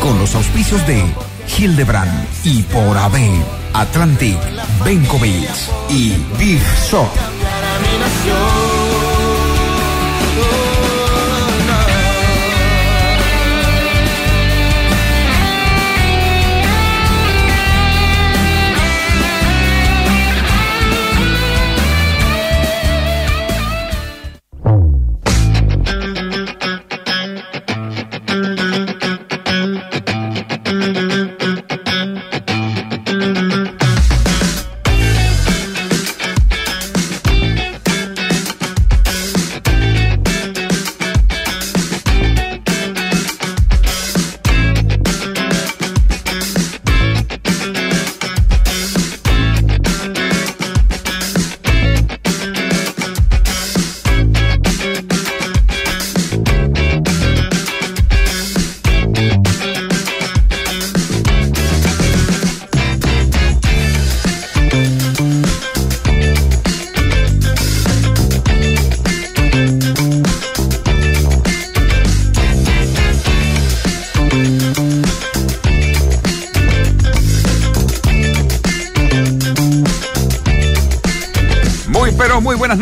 Con los auspicios de Hildebrand y por AB, Atlantic, Benkovic y Big Shop.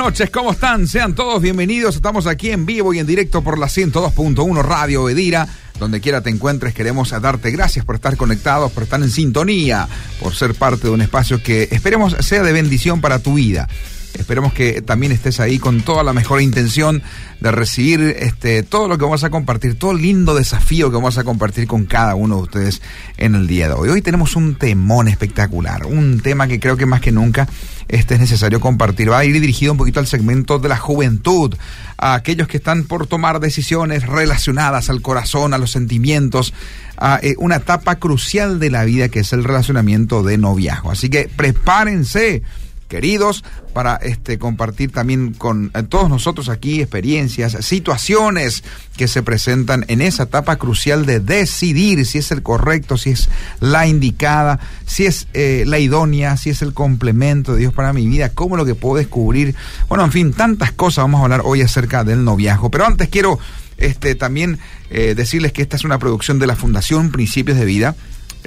Noches, ¿cómo están? Sean todos bienvenidos, estamos aquí en vivo y en directo por la 102.1 Radio Edira. Donde quiera te encuentres, queremos darte gracias por estar conectados, por estar en sintonía, por ser parte de un espacio que esperemos sea de bendición para tu vida. Esperemos que también estés ahí con toda la mejor intención de recibir este, todo lo que vamos a compartir, todo el lindo desafío que vamos a compartir con cada uno de ustedes en el día de hoy. Hoy tenemos un temón espectacular, un tema que creo que más que nunca este es necesario compartir. Va a ir dirigido un poquito al segmento de la juventud, a aquellos que están por tomar decisiones relacionadas al corazón, a los sentimientos, a eh, una etapa crucial de la vida que es el relacionamiento de noviazgo. Así que prepárense queridos, para este compartir también con eh, todos nosotros aquí experiencias, situaciones que se presentan en esa etapa crucial de decidir si es el correcto, si es la indicada, si es eh, la idónea, si es el complemento de Dios para mi vida, cómo lo que puedo descubrir. Bueno, en fin, tantas cosas vamos a hablar hoy acerca del noviazgo. Pero antes quiero este, también eh, decirles que esta es una producción de la Fundación Principios de Vida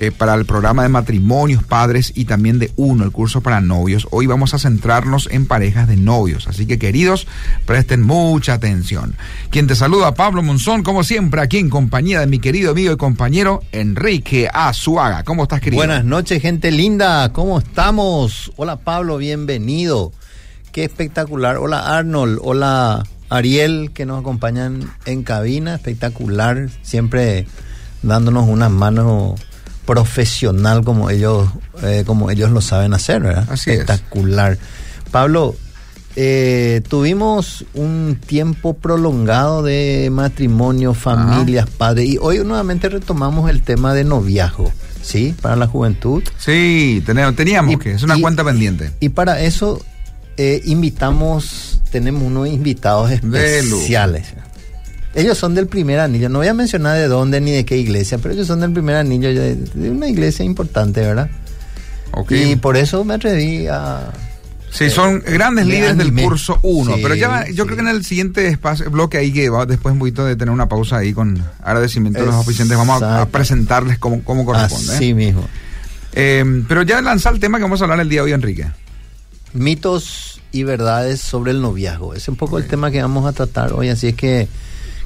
eh, para el programa de matrimonios, padres y también de uno, el curso para novios. Hoy vamos a centrarnos en parejas de novios, así que queridos, presten mucha atención. Quien te saluda, Pablo Monzón, como siempre, aquí en compañía de mi querido amigo y compañero Enrique Azuaga. ¿Cómo estás, querido? Buenas noches, gente linda. ¿Cómo estamos? Hola, Pablo, bienvenido. Qué espectacular. Hola, Arnold. Hola, Ariel, que nos acompañan en cabina. Espectacular. Siempre dándonos una mano profesional como ellos, eh, como ellos lo saben hacer, ¿verdad? Así es. espectacular. Pablo, eh, tuvimos un tiempo prolongado de matrimonio, familias, padres, y hoy nuevamente retomamos el tema de noviazgo, ¿sí? Para la juventud. Sí, teníamos, teníamos Y- que, es una y- cuenta pendiente. Y para eso eh, invitamos, tenemos unos invitados De lujo. Ellos son del primer anillo. No voy a mencionar de dónde ni de qué iglesia, pero ellos son del primer anillo de, de una iglesia importante, ¿verdad? Ok. Y por eso me atreví a... Sí, son grandes me líderes del curso 1, Sí, pero ya yo sí. creo que en el siguiente espacio, bloque ahí que va después un poquito de tener una pausa ahí con agradecimiento a los oficiantes, vamos a, a presentarles cómo, cómo corresponde. Así ¿eh? mismo. Eh, pero ya lanza el tema que vamos a hablar el día de hoy, Enrique. Mitos y verdades sobre el noviazgo. Ese es un poco el tema que vamos a tratar hoy, así es que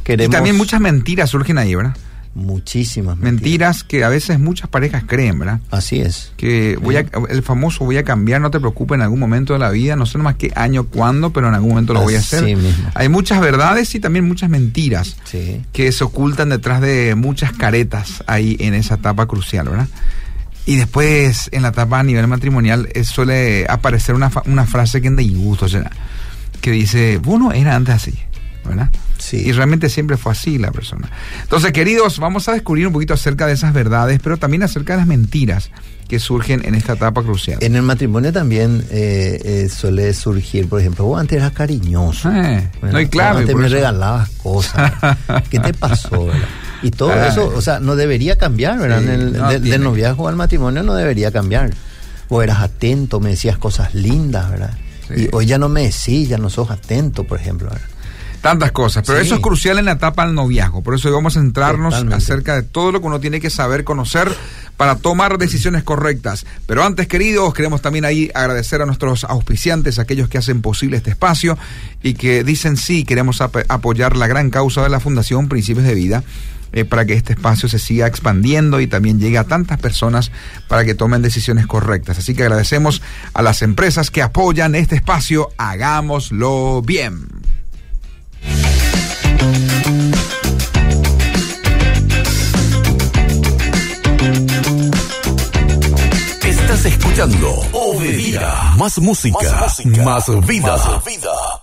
queremos... Y también muchas mentiras surgen ahí, ¿verdad? Muchísimas Mentiras que a veces muchas parejas creen, ¿verdad? Así es. Que voy a, el famoso voy a cambiar, no te preocupes, en algún momento de la vida, no sé nomás qué año, cuándo, pero en algún momento lo voy a hacer. mismo. Hay muchas verdades y también muchas mentiras Sí. que se ocultan detrás de muchas caretas ahí en esa etapa crucial, ¿verdad? Y después, en la etapa a nivel matrimonial, eh, suele aparecer una, una frase que en disgusto, ¿será? que dice, bueno, era antes así, ¿verdad? Sí. Y realmente siempre fue así la persona. Entonces, queridos, vamos a descubrir un poquito acerca de esas verdades, pero también acerca de las mentiras que surgen en esta etapa crucial. En el matrimonio también eh, eh, suele surgir, por ejemplo, vos antes eras cariñoso. Eh, no, y claro, Vos y antes me eso- regalabas cosas. ¿Qué te pasó? verdad? Y todo eso, o sea, no debería cambiar, ¿verdad? Sí, el- no de- del noviazgo al matrimonio no debería cambiar. Vos eras atento, me decías cosas lindas, ¿verdad? Sí. Y hoy ya no me decís, ya no sos atento, por ejemplo. ¿verdad? Tantas cosas, pero Sí. eso es crucial en la etapa del noviazgo. Por eso vamos a centrarnos Totalmente. acerca de todo lo que uno tiene que saber, conocer para tomar decisiones correctas. Pero antes, queridos, queremos también ahí agradecer a nuestros auspiciantes, aquellos que hacen posible este espacio y que dicen sí, queremos ap- apoyar la gran causa de la Fundación Principios de Vida. eh, para que este espacio se siga expandiendo y también llegue a tantas personas para que tomen decisiones correctas. Así que agradecemos a las empresas que apoyan este espacio. Hagámoslo bien. Estás escuchando Obedira. Más música, más, vida.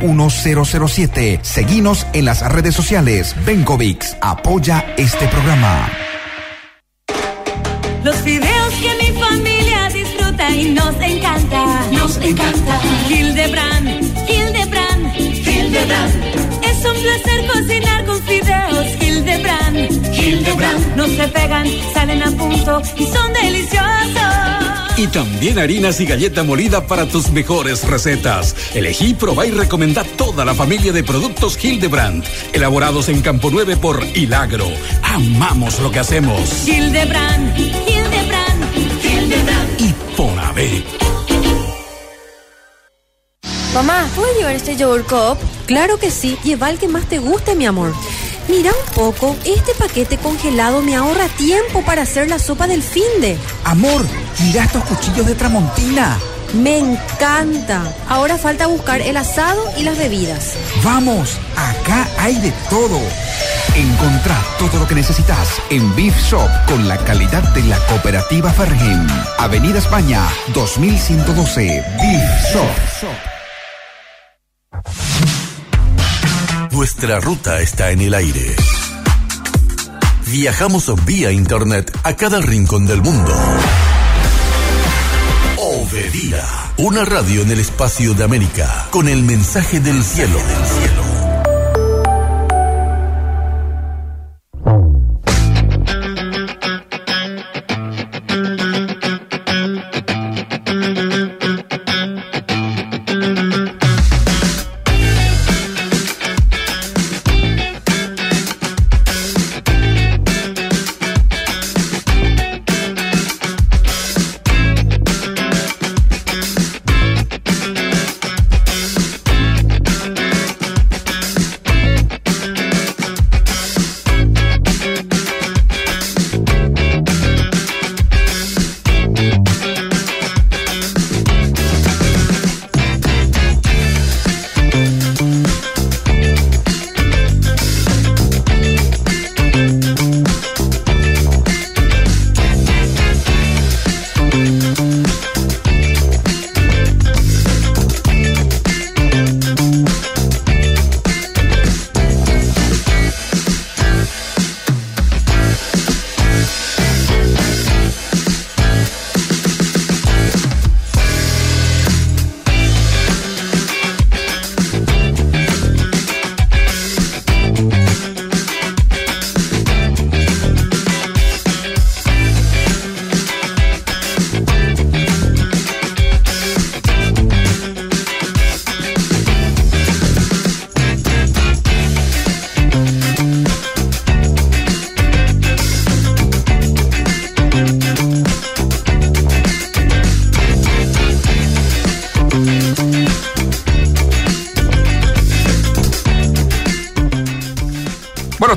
007. Seguinos en las redes sociales. Bencovix apoya este programa. Los fideos que mi familia disfruta y nos encanta. Nos encanta. Hildebrand, Hildebrand, Hildebrand. Es un placer cocinar con fideos Hildebrand. Hildebrand. No se pegan, salen a punto y son deliciosos. Y también harinas y galleta molida para tus mejores recetas. Elegí, probá y recomendá toda la familia de productos Hildebrand, elaborados en Campo 9 por Hilagro. Amamos lo que hacemos. Hildebrand, Hildebrand, Hildebrand. Y por haber. Mamá, ¿puedo llevar este yogur cup? Claro que sí, lleva el que más te guste, mi amor. Mira un poco, este paquete congelado me ahorra tiempo para hacer la sopa del finde. Amor, mira estos cuchillos de Tramontina. Me encanta. Ahora falta buscar el asado y las bebidas. Vamos, acá hay de todo. Encontrá todo lo que necesitas en Beef Shop con la calidad de la cooperativa Fergen. Avenida España, 2112. Beef Shop. Nuestra ruta está en el aire. Viajamos vía internet a cada rincón del mundo. Obedira, una radio en el espacio de América, con el mensaje del cielo. Del cielo.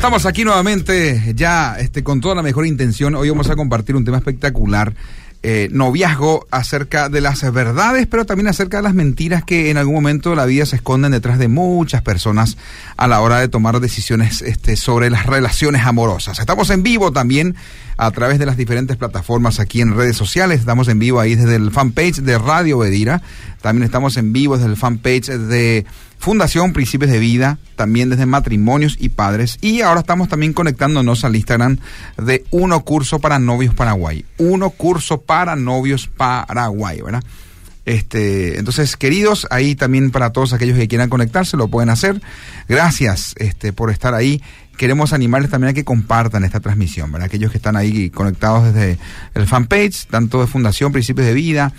Estamos aquí nuevamente, ya este, con toda la mejor intención. Hoy vamos a compartir un tema espectacular. eh, noviazgo acerca de las verdades, pero también acerca de las mentiras que en algún momento de la vida se esconden detrás de muchas personas a la hora de tomar decisiones este, sobre las relaciones amorosas. Estamos en vivo también a través de las diferentes plataformas aquí en redes sociales. Estamos en vivo ahí desde el fanpage de Radio Bedira. También estamos en vivo desde el fanpage de Fundación Principios de Vida, también desde Matrimonios y Padres. Y ahora estamos también conectándonos al Instagram de Uno Curso para Novios Paraguay. Uno Curso para Novios Paraguay, ¿verdad? Este, entonces, queridos, ahí también para todos aquellos que quieran conectarse, lo pueden hacer. Gracias este, por estar ahí. Queremos animarles también a que compartan esta transmisión, ¿verdad? Aquellos que están ahí conectados desde el fanpage, tanto de Fundación Principios de Vida,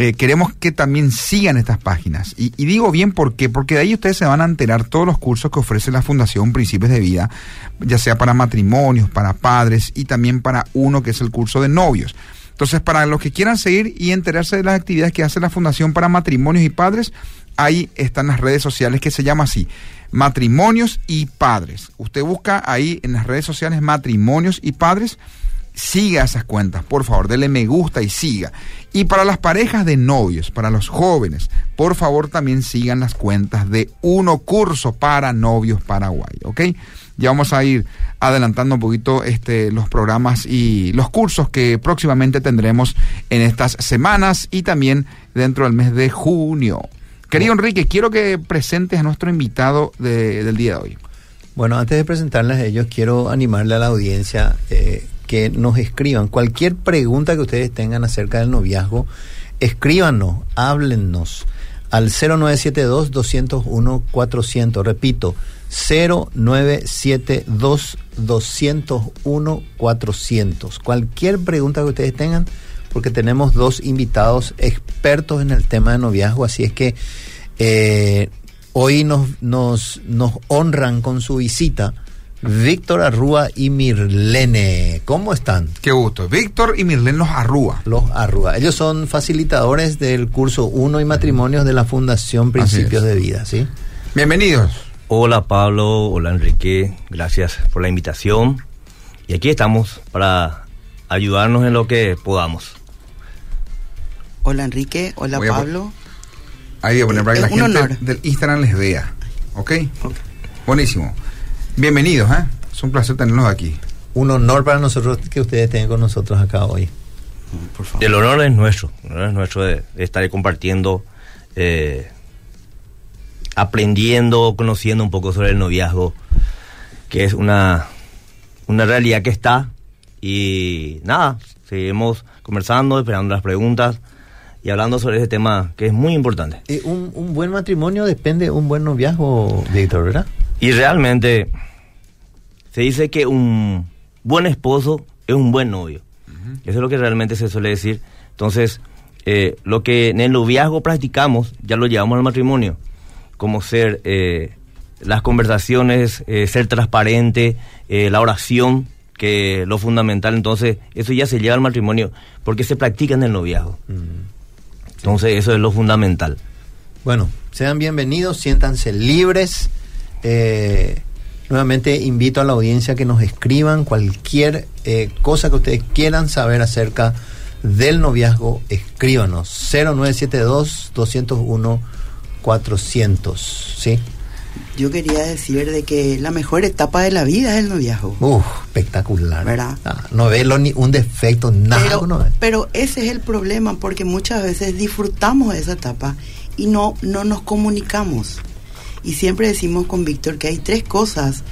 eh, queremos que también sigan estas páginas. Y, y, digo bien por qué, porque de ahí ustedes se van a enterar todos los cursos que ofrece la Fundación Principios de Vida, ya sea para matrimonios, para padres y también para uno que es el curso de novios. Entonces, para los que quieran seguir y enterarse de las actividades que hace la Fundación para Matrimonios y Padres, ahí están las redes sociales que se llama así, Matrimonios y Padres. Usted busca ahí en las redes sociales Matrimonios y Padres, siga esas cuentas, por favor, dele me gusta y siga. Y para las parejas de novios, para los jóvenes, por favor también sigan las cuentas de Uno Curso para Novios Paraguay, ¿ok? Ya vamos a ir adelantando un poquito este, los programas y los cursos que próximamente tendremos en estas semanas y también dentro del mes de junio. Querido Enrique, quiero que presentes a nuestro invitado de, del día de hoy. Bueno, antes de presentarles a ellos, quiero animarle a la audiencia eh, que nos escriban cualquier pregunta que ustedes tengan acerca del noviazgo. Escríbanos, háblennos al 0972-201-400. Repito, 0972-201-400. Cualquier pregunta que ustedes tengan, porque tenemos dos invitados expertos en el tema de noviazgo, así es que eh, hoy nos, nos, nos honran con su visita. Víctor Arrúa y Mirlene. ¿Cómo están? Qué gusto. Víctor y Mirlene los Arrúa. Los Arrúa. Ellos son facilitadores del curso 1 y matrimonios de la Fundación Principios de Vida, ¿sí? Bienvenidos. Hola Pablo, hola Enrique, gracias por la invitación. Y aquí estamos para ayudarnos en lo que podamos. Hola Enrique, hola Voy a Pablo. Ahí voy a poner para que la un gente honor. del Instagram les vea. ¿Ok? Buenísimo. Bienvenidos, ¿eh? Es un placer tenerlos aquí. Un honor para nosotros que ustedes estén con nosotros acá hoy. Por favor. El honor es nuestro, el honor es nuestro de, de estar compartiendo, eh, aprendiendo, conociendo un poco sobre el noviazgo, que es una, una realidad que está. Y nada, seguimos conversando, esperando las preguntas y hablando sobre ese tema que es muy importante. Eh, un, un buen matrimonio depende de un buen noviazgo, Víctor, ¿verdad? Y realmente se dice que un buen esposo es un buen novio. Eso es lo que realmente se suele decir. Entonces, eh, lo que en el noviazgo practicamos, ya lo llevamos al matrimonio. Como ser eh, las conversaciones, eh, ser transparente, eh, la oración, que es lo fundamental. Entonces, eso ya se lleva al matrimonio porque se practica en el noviazgo. Entonces, eso es lo fundamental. Bueno, sean bienvenidos, siéntanse libres. Eh, nuevamente invito a la audiencia que nos escriban cualquier eh, cosa que ustedes quieran saber acerca del noviazgo, escríbanos 0972-201-400. ¿Sí? Yo quería decir de que la mejor etapa de la vida es el noviazgo. Uf, espectacular. ¿Verdad? Ah, no verlo ni un defecto, nada. Pero, no pero ese es el problema porque muchas veces disfrutamos de esa etapa y no, no nos comunicamos. Y siempre decimos con Víctor que hay tres cosas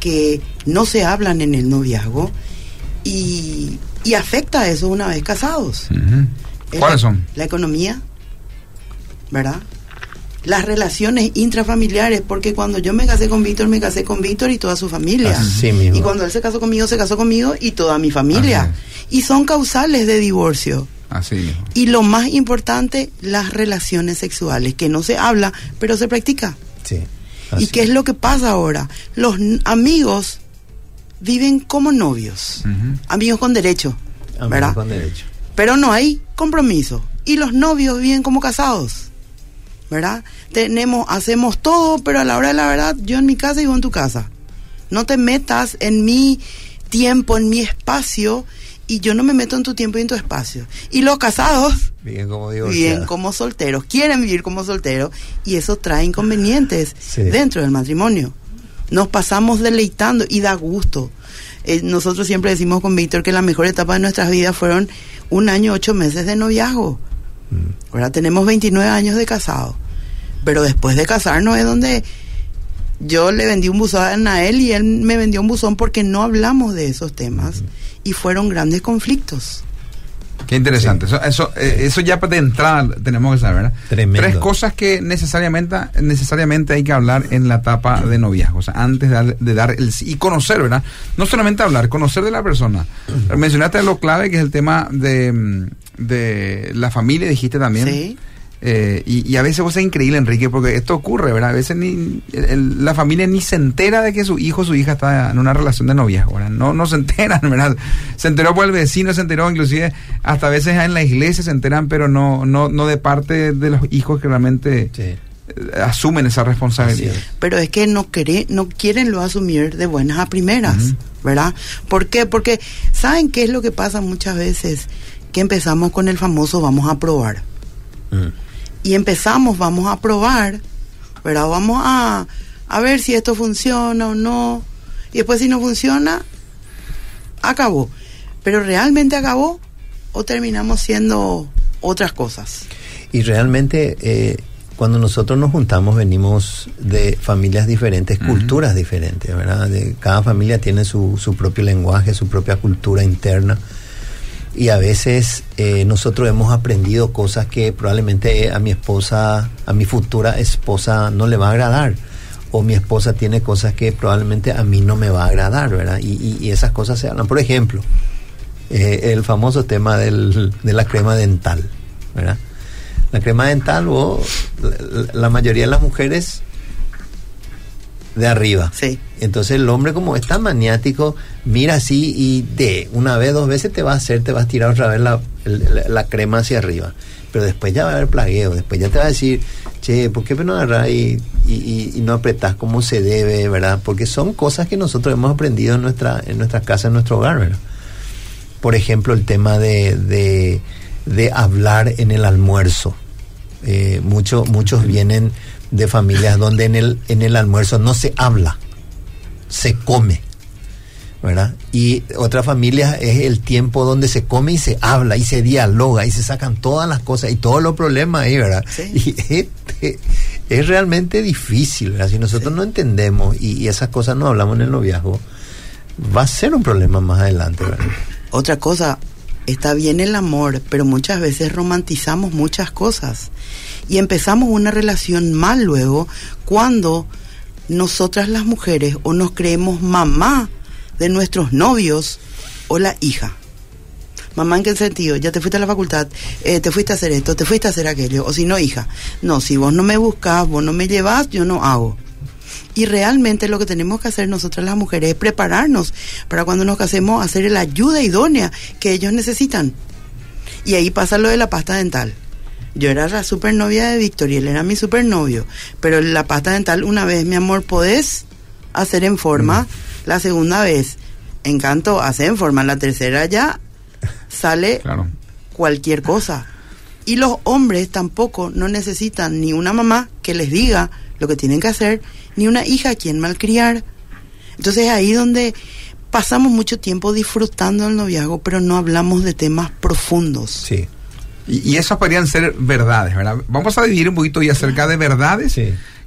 que no se hablan en el noviazgo y, y afecta a eso una vez casados. Es ¿Cuáles la- son? La economía, ¿verdad? Las relaciones intrafamiliares, porque cuando yo me casé con Víctor, me casé con Víctor y toda su familia. Así mismo. Y cuando él se casó conmigo, se casó conmigo y toda mi familia. Y son causales de divorcio. Así mismo. Y lo más importante, las relaciones sexuales, que no se habla, pero se practica. Sí. ¿Y qué es lo que pasa ahora? Los amigos viven como novios, amigos con derecho, Amigos ¿verdad? con derecho. Pero no hay compromiso. Y los novios viven como casados, ¿verdad? Tenemos, hacemos todo, pero a la hora de la verdad, yo en mi casa y vos en tu casa, No te metas en mi tiempo, en mi espacio, y yo no me meto en tu tiempo y en tu espacio. Y los casados Bien como viven como solteros, quieren vivir como solteros, y eso trae inconvenientes dentro del matrimonio. Nos pasamos deleitando y da gusto. Eh, nosotros siempre decimos con Víctor que la mejor etapa de nuestras vidas fueron un año, ocho meses de noviazgo. Ahora tenemos 29 años de casado. Pero después de casarnos es donde yo le vendí un buzón a él y él me vendió un buzón porque no hablamos de esos temas y fueron grandes conflictos. Qué interesante. Eso, eso, eh, eso ya de entrada tenemos que saber. ¿verdad? Tremendo. Tres cosas que necesariamente, necesariamente hay que hablar en la etapa de noviazgo. O sea, antes de dar, de dar el sí. Y conocer, ¿verdad? No solamente hablar, conocer de la persona. Mencionaste lo clave que es el tema de, de la familia, dijiste también. Sí. Eh, y, y a veces vos es increíble, Enrique, porque esto ocurre, ¿verdad? A veces ni, el- el- la familia ni se entera de que su hijo o su hija está en una relación de noviazgo, ¿verdad? No, no se enteran, ¿verdad? Se enteró por el vecino, se enteró inclusive hasta a veces en la iglesia se enteran, pero no, no, no de parte de los hijos que realmente eh, asumen esa responsabilidad. pero es que no quere- no quieren lo asumir de buenas a primeras, ¿verdad? ¿Por qué? Porque ¿saben qué es lo que pasa muchas veces? Que empezamos con el famoso vamos a probar. Y empezamos, vamos a probar, ¿verdad? Vamos a, a ver si esto funciona o no. Y después si no funciona, acabó. Pero realmente acabó o terminamos siendo otras cosas. Y realmente eh, cuando nosotros nos juntamos venimos de familias diferentes, culturas diferentes, ¿verdad? De, cada familia tiene su, su propio lenguaje, su propia cultura interna. Y a veces eh, nosotros hemos aprendido cosas que probablemente a mi esposa, a mi futura esposa no le va a agradar. O mi esposa tiene cosas que probablemente a mí no me va a agradar, ¿verdad? Y, esas cosas se hablan. Por ejemplo, eh, el famoso tema del, de la crema dental, ¿verdad? La crema dental, vos, la mayoría de las mujeres de arriba. Sí. Entonces el hombre como es tan maniático, mira así y de una vez, dos veces te va a hacer, te vas a tirar otra vez la, la- la crema hacia arriba. Pero después ya va a haber plagueo, después ya te va a decir, che, ¿por qué no agarras y, y, y- y no apretás como se debe, verdad? Porque son cosas que nosotros hemos aprendido en nuestra, en nuestra casa, en nuestro hogar, ¿verdad? Por ejemplo, el tema de, de, de hablar en el almuerzo. Eh, mucho- muchos vienen de familias donde en el, en el almuerzo no se habla, se come. ¿verdad? Y otra familia es el tiempo donde se come y se habla y se dialoga y se sacan todas las cosas y todos los problemas ahí, ¿verdad? Y este, es realmente difícil, ¿verdad? Si nosotros no entendemos y, y esas cosas no hablamos en el noviazgo, va a ser un problema más adelante, ¿verdad? Otra cosa, está bien el amor, pero muchas veces romantizamos muchas cosas y empezamos una relación mal luego cuando nosotras las mujeres o nos creemos mamá de nuestros novios o la hija. Mamá, ¿en qué sentido? Ya te fuiste a la facultad, eh, te fuiste a hacer esto, te fuiste a hacer aquello, o si no, hija. No, si vos no me buscas, vos no me llevas, yo no hago. Y realmente lo que tenemos que hacer nosotras las mujeres es prepararnos para cuando nos casemos hacer la ayuda idónea que ellos necesitan. Y ahí pasa lo de la pasta dental. Yo era la supernovia de Víctor y él era mi supernovio. Pero la pasta dental, una vez, mi amor, podés hacer en forma. La segunda vez, encanto, hacer en forma. La tercera ya sale cualquier cosa. Y los hombres tampoco no necesitan ni una mamá que les diga lo que tienen que hacer, ni una hija a quien malcriar. Entonces ahí donde pasamos mucho tiempo disfrutando del noviazgo, pero no hablamos de temas profundos. Sí. Y, y esas podrían ser verdades, ¿verdad? Vamos a dividir un poquito y acerca de verdades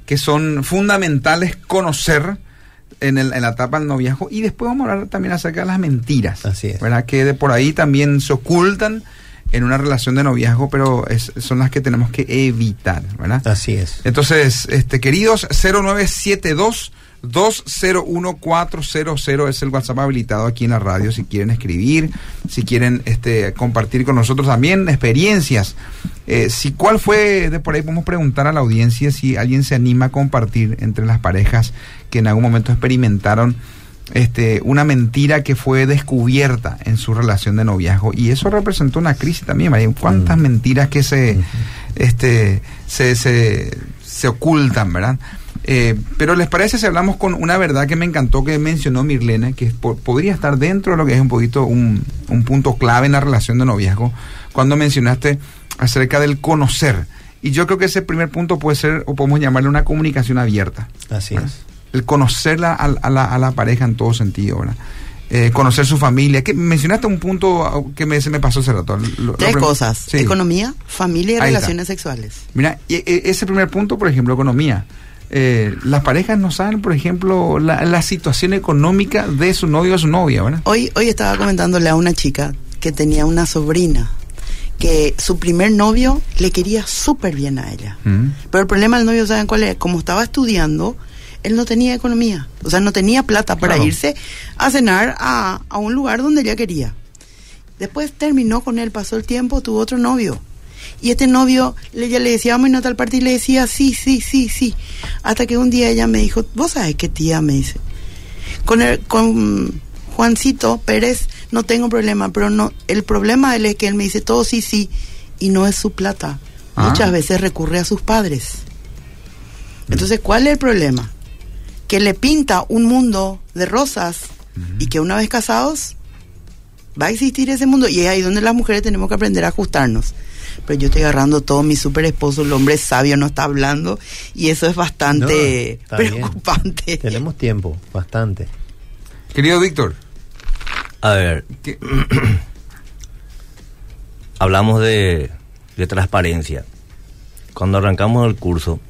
que son fundamentales conocer en, el- en la etapa del noviazgo y después vamos a hablar también acerca de las mentiras, Así es. ¿verdad? Que de por ahí también se ocultan en una relación de noviazgo, pero es- son las que tenemos que evitar, ¿verdad? Así es. Entonces, este queridos 0972 201-400 es el WhatsApp habilitado aquí en la radio si quieren escribir, si quieren este compartir con nosotros también experiencias. Eh, si cuál fue de por ahí podemos preguntar a la audiencia si alguien se anima a compartir entre las parejas que en algún momento experimentaron este una mentira que fue descubierta en su relación de noviazgo y eso representó una crisis también, María. ¿Cuántas mentiras que se este se, se, se ocultan, ¿verdad? Eh, pero les parece si hablamos con una verdad que me encantó que mencionó Mirlena, que po- podría estar dentro de lo que es un poquito un, un punto clave en la relación de noviazgo, cuando mencionaste acerca del conocer. Y yo creo que ese primer punto puede ser, o podemos llamarle una comunicación abierta. Así ¿verdad? es. El conocerla a, a la, a la pareja en todo sentido, ¿verdad? Eh, conocer su familia. Que mencionaste un punto que me, se me pasó hace rato. Lo- lo Tres cosas. Sí. Economía, familia y Ahí está. relaciones sexuales. Mira, y- e- ese primer punto, por ejemplo, economía. Eh, las parejas no saben, por ejemplo, la, la situación económica de su novio o su novia, ¿verdad? Hoy, hoy estaba comentándole a una chica que tenía una sobrina que su primer novio le quería súper bien a ella. Mm. Pero el problema del novio, ¿saben cuál es? Como estaba estudiando, él no tenía economía. O sea, no tenía plata para Claro. irse a cenar a, a un lugar donde ella quería. Después terminó con él, pasó el tiempo, tuvo otro novio. Y este novio, ella le decía, vamos a tal parte, y le decía, sí, sí, sí, sí. Hasta que un día ella me dijo, vos sabés qué tía, me dice. Con, el, con Juancito Pérez no tengo problema, pero no el problema de él es que él me dice todo sí, sí, y no es su plata. Ah. Muchas veces recurre a sus padres. Entonces, ¿cuál es el problema? Que le pinta un mundo de rosas y que una vez casados va a existir ese mundo y es ahí donde las mujeres tenemos que aprender a ajustarnos. Pero yo estoy agarrando todo mi super esposo, el hombre sabio no está hablando y eso es bastante No, está bien. preocupante. Tenemos tiempo, bastante. Querido Víctor, A ver, ¿qué- hablamos de, de transparencia. Cuando arrancamos el curso,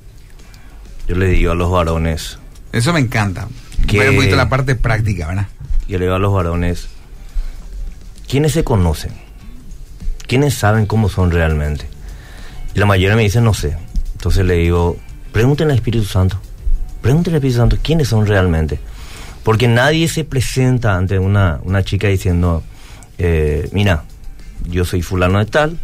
yo les digo a los varones, eso me encanta. Que- un poquito la parte práctica, ¿verdad? yo le digo a los varones, ¿quiénes se conocen? ¿Quiénes saben cómo son realmente? Y la mayoría me dice, no sé. Entonces le digo, pregúntenle al Espíritu Santo. Pregúntenle al Espíritu Santo quiénes son realmente. Porque nadie se presenta ante una, una chica diciendo, eh, mira, yo soy fulano de tal,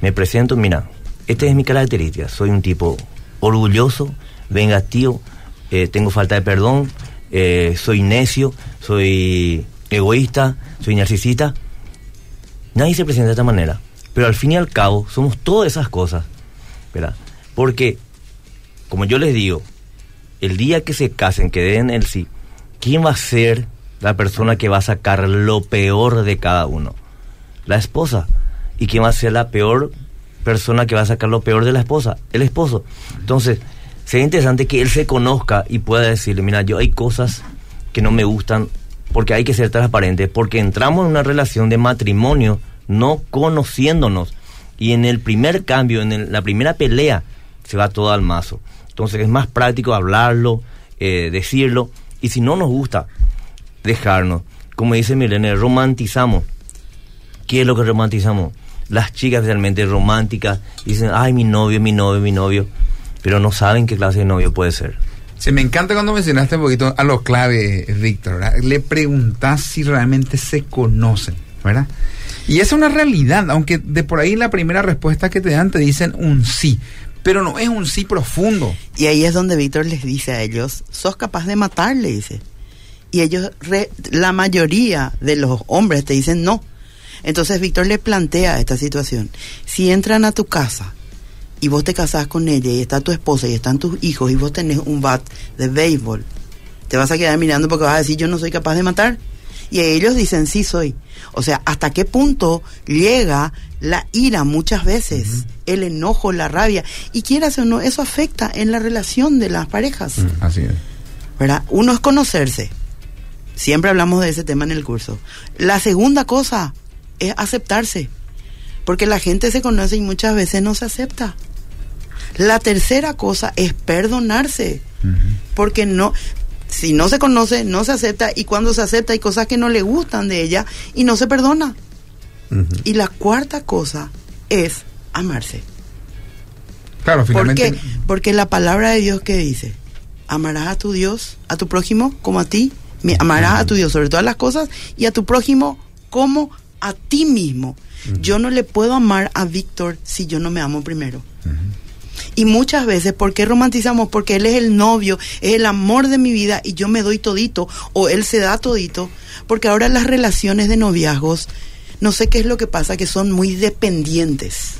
me presento, mira, esta es mi característica, soy un tipo orgulloso, vengativo, eh, tengo falta de perdón, eh, soy necio, soy egoísta, soy narcisista. Nadie se presenta de esta manera. Pero al fin y al cabo, somos todas esas cosas. ¿Verdad? Porque, como yo les digo, el día que se casen, que den el sí, ¿quién va a ser la persona que va a sacar lo peor de cada uno? La esposa. ¿Y quién va a ser la peor persona que va a sacar lo peor de la esposa? El esposo. Entonces, sería interesante que él se conozca y pueda decirle, mira, yo hay cosas que no me gustan porque hay que ser transparente, porque entramos en una relación de matrimonio no conociéndonos. Y en el primer cambio, en el- la primera pelea, se va todo al mazo. Entonces es más práctico hablarlo, eh, decirlo, y si no nos gusta, dejarnos. Como dice Milene, romantizamos. ¿Qué es lo que romantizamos? Las chicas realmente románticas dicen, ay, mi novio, mi novio, mi novio, pero no saben qué clase de novio puede ser. Se me encanta cuando mencionaste un poquito a lo clave, Víctor, ¿verdad? Le preguntás si realmente se conocen, ¿verdad? Y es una realidad, aunque de por ahí la primera respuesta que te dan te dicen un sí, pero no es un sí profundo. Y ahí es donde Víctor les dice a ellos, sos capaz de matar, le dice. Y ellos, la mayoría de los hombres te dicen no. Entonces Víctor le plantea esta situación. Si entran a tu casa y vos te casás con ella y está tu esposa y están tus hijos y vos tenés un bat de béisbol, te vas a quedar mirando porque vas a decir yo no soy capaz de matar. Y ellos dicen sí soy. O sea, ¿hasta qué punto llega la ira muchas veces? El enojo, la rabia. Y quieras o no, eso afecta en la relación de las parejas. Así es. ¿verdad? Uno es conocerse. Siempre hablamos de ese tema en el curso. La segunda cosa es aceptarse. Porque la gente se conoce y muchas veces no se acepta. La tercera cosa es perdonarse. Porque no, si no se conoce, no se acepta. Y cuando se acepta hay cosas que no le gustan de ella y no se perdona. Y la cuarta cosa es amarse. Claro, ¿Por finalmente. qué? Porque la palabra de Dios que dice, amarás a tu Dios, a tu prójimo como a ti, amarás a tu Dios sobre todas las cosas y a tu prójimo como a ti mismo. Yo no le puedo amar a Víctor si yo no me amo primero. Y muchas veces, ¿por qué romantizamos? Porque él es el novio, es el amor de mi vida y yo me doy todito o él se da todito. Porque ahora las relaciones de noviazgos, no sé qué es lo que pasa, que son muy dependientes.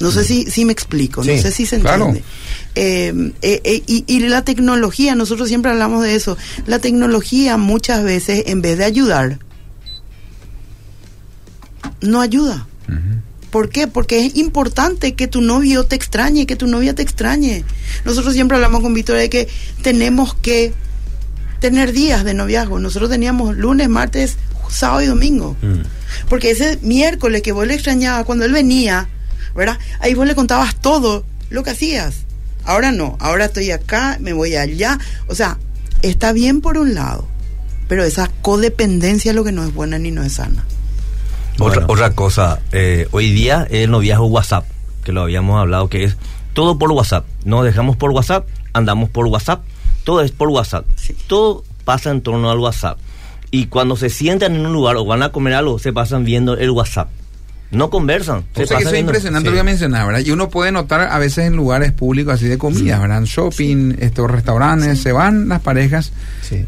No sé si, si me explico, Sí, no sé si se claro. entiende. Eh, eh, eh, y, y la tecnología, nosotros siempre hablamos de eso, la tecnología muchas veces en vez de ayudar, no ayuda. ¿Por qué? Porque es importante que tu novio te extrañe, que tu novia te extrañe. Nosotros siempre hablamos con Víctor de que tenemos que tener días de noviazgo. Nosotros teníamos lunes, martes, sábado y domingo. Porque ese miércoles que vos le extrañabas, cuando él venía, ¿verdad? Ahí vos le contabas todo lo que hacías. Ahora no, ahora estoy acá, me voy allá. O sea, está bien por un lado, pero esa codependencia es lo que no es buena ni no es sana. Otra, otra cosa, eh, hoy día el noviazgo WhatsApp, que lo habíamos hablado, que es todo por WhatsApp. Nos dejamos por WhatsApp, andamos por WhatsApp, todo es por WhatsApp. Todo pasa en torno al WhatsApp. Y cuando se sientan en un lugar o van a comer algo, se pasan viendo el WhatsApp. No conversan. O sea que eso es impresionante Sí. lo que mencionaba, ¿verdad? Y uno puede notar a veces en lugares públicos así de comidas, ¿verdad? En shopping, estos restaurantes, se van las parejas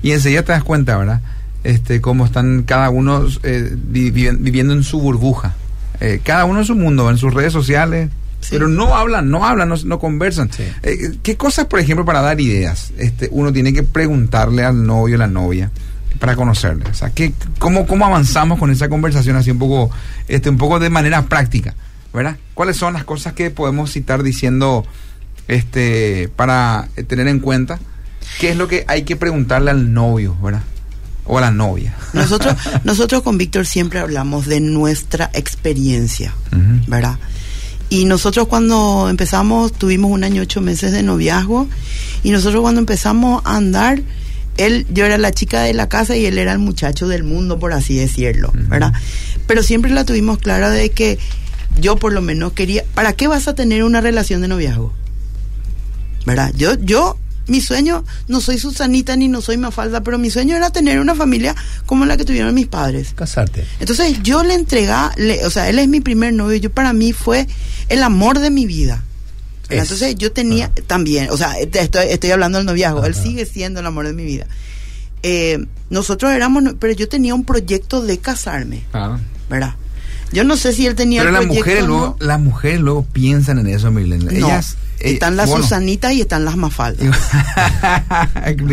y enseguida te das cuenta, ¿verdad? Este, cómo están cada uno eh, vi- vi- viviendo en su burbuja. Eh, cada uno en su mundo, en sus redes sociales. Pero no hablan, no hablan, no, no conversan. Eh, ¿Qué cosas, por ejemplo, para dar ideas? Este, uno tiene que preguntarle al novio o la novia para conocerle. O sea, ¿qué, cómo, ¿cómo avanzamos con esa conversación así un poco, este, un poco de manera práctica? ¿Verdad? ¿Cuáles son las cosas que podemos citar diciendo este para tener en cuenta? ¿Qué es lo que hay que preguntarle al novio, ¿verdad? O a la novia. Nosotros, nosotros con Víctor siempre hablamos de nuestra experiencia, ¿verdad? Y nosotros cuando empezamos, tuvimos un año ocho meses de noviazgo, y nosotros cuando empezamos a andar, él, yo era la chica de la casa y él era el muchacho del mundo, por así decirlo, ¿verdad? Pero siempre la tuvimos clara de que yo por lo menos quería, ¿para qué vas a tener una relación de noviazgo? ¿verdad? Yo, yo, mi sueño, no soy Susanita ni no soy Mafalda, pero mi sueño era tener una familia como la que tuvieron mis padres. Casarte. Entonces yo le entregaba, le- o sea, él es mi primer novio, yo para mí fue el amor de mi vida. Entonces yo tenía también, o sea, estoy, estoy hablando del noviazgo, él sigue siendo el amor de mi vida. Eh, nosotros éramos, pero yo tenía un proyecto de casarme, Claro. ¿verdad? Yo no sé si él tenía Pero el las proyecto mujeres, luego, no. las mujeres luego piensan en eso, Milen. No, Ellas, están las bueno, Susanitas y están las Mafaldas.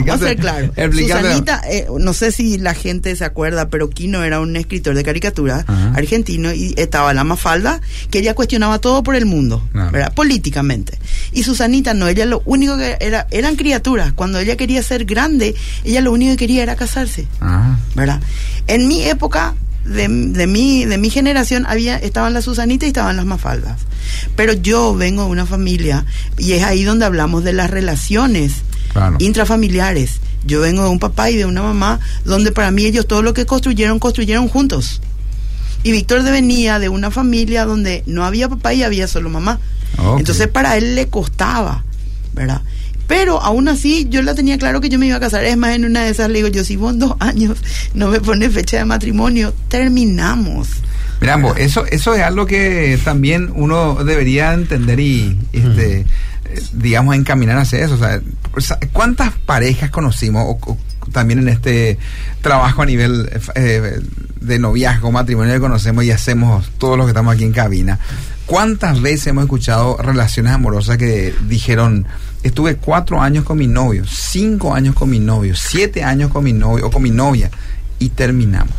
Vamos a ser claro. Susanita, eh, no sé si la gente se acuerda, pero Kino era un escritor de caricatura Ajá. argentino y estaba la Mafalda, que ella cuestionaba todo por el mundo, Claro. ¿verdad? políticamente. Y Susanita no, ella lo único que era, eran criaturas. Cuando ella quería ser grande, ella lo único que quería era casarse. Ah, ¿verdad? En mi época, de, de, mi, de mi generación, había, estaban las Susanitas y estaban las Mafaldas. Pero yo vengo de una familia, y es ahí donde hablamos de las relaciones Claro. intrafamiliares. Yo vengo de un papá y de una mamá, donde para mí ellos todo lo que construyeron, construyeron juntos. Y Víctor venía de una familia donde no había papá y había solo mamá. Entonces para él le costaba, ¿verdad? Pero aún así yo la tenía claro que yo me iba a casar. Es más, en una de esas le digo, yo si vos en dos años no me pones fecha de matrimonio, terminamos. Mira, Ambo, eso, eso es algo que también uno debería entender y, este, eh, digamos, encaminar hacia eso. O sea, ¿cuántas parejas conocimos o, o también en este trabajo a nivel eh, de noviazgo, matrimonio que conocemos y hacemos todos los que estamos aquí en cabina? ¿Cuántas veces hemos escuchado relaciones amorosas que dijeron, estuve cuatro años con mi novio, cinco años con mi novio, siete años con mi novio o con mi novia y terminamos?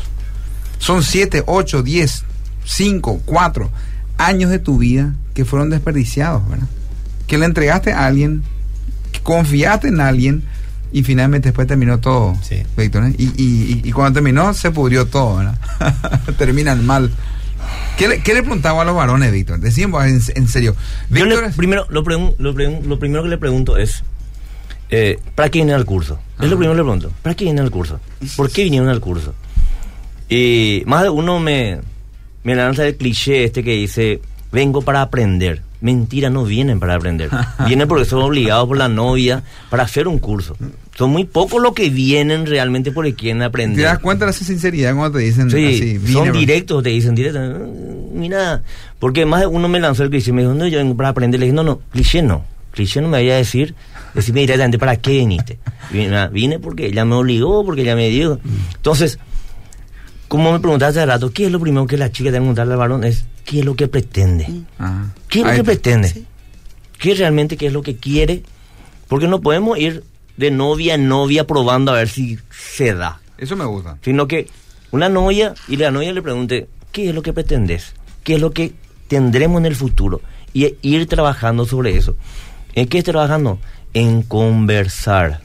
Son siete, ocho, diez, cinco, cuatro años de tu vida que fueron desperdiciados, ¿verdad? Que le entregaste a alguien, que confiaste en alguien y finalmente después terminó todo, Víctor. ¿eh? Y, y- y- y cuando terminó se pudrió todo, ¿verdad? Terminan mal. ¿Qué le, qué le preguntaba a los varones, Víctor? Decimos en, en serio. Yo le- Víctor es- primero, lo, pregun- lo, pregun- lo primero que le pregunto es, eh, ¿para qué vienen al curso? Es lo primero que le pregunto. ¿Para qué vienen al curso? ¿Por qué vinieron al curso? Y más de uno me, me lanza el cliché este que dice, vengo para aprender. Mentira, no vienen para aprender. Vienen porque son obligados por la novia para hacer un curso. Son muy pocos los que vienen realmente porque quieren aprender. ¿Te das cuenta de esa sinceridad cuando te dicen Sí, así? vine son directos, te dicen directos. "Mm, Mira, porque más uno me lanzó el cliché, me dijo, no, yo vengo para aprender. Le dije, no, no, cliché no. Cliché no me vaya a decir, decirme directamente, ¿para qué viniste? Y Vine, "Ah, vine porque ella me obligó, porque ella me dijo. Entonces, como me preguntaste hace rato, ¿qué es lo primero que la chica tiene que preguntarle al varón? Es, qué es lo que pretende. Ajá. ¿Qué es lo Ahí que pretende? ¿Qué realmente qué es lo que quiere? Porque no podemos ir de novia en novia probando a ver si se da. Eso me gusta. Sino que una novia y la novia le pregunte, ¿qué es lo que pretendes? ¿Qué es lo que tendremos en el futuro? Y e- ir trabajando sobre eso. ¿En qué estoy trabajando? En conversar.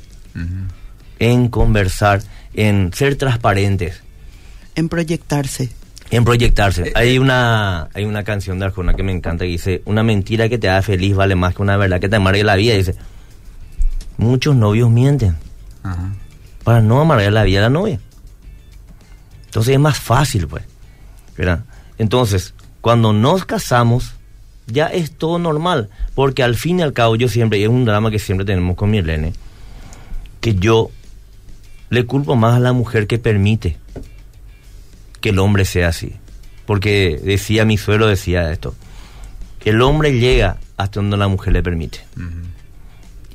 En conversar, en ser transparentes. En proyectarse. En proyectarse. Hay una hay una canción de Arjona que me encanta que dice, una mentira que te haga feliz vale más que una verdad que te amargue la vida. dice, muchos novios mienten Ajá. para no amargar la vida a la novia. Entonces es más fácil, pues. ¿verdad? Entonces, cuando nos casamos, ya es todo normal. Porque al fin y al cabo, yo siempre, y es un drama que siempre tenemos con Mirlene, que yo le culpo más a la mujer que permite que el hombre sea así. Porque decía mi suelo, decía esto. El hombre llega hasta donde la mujer le permite.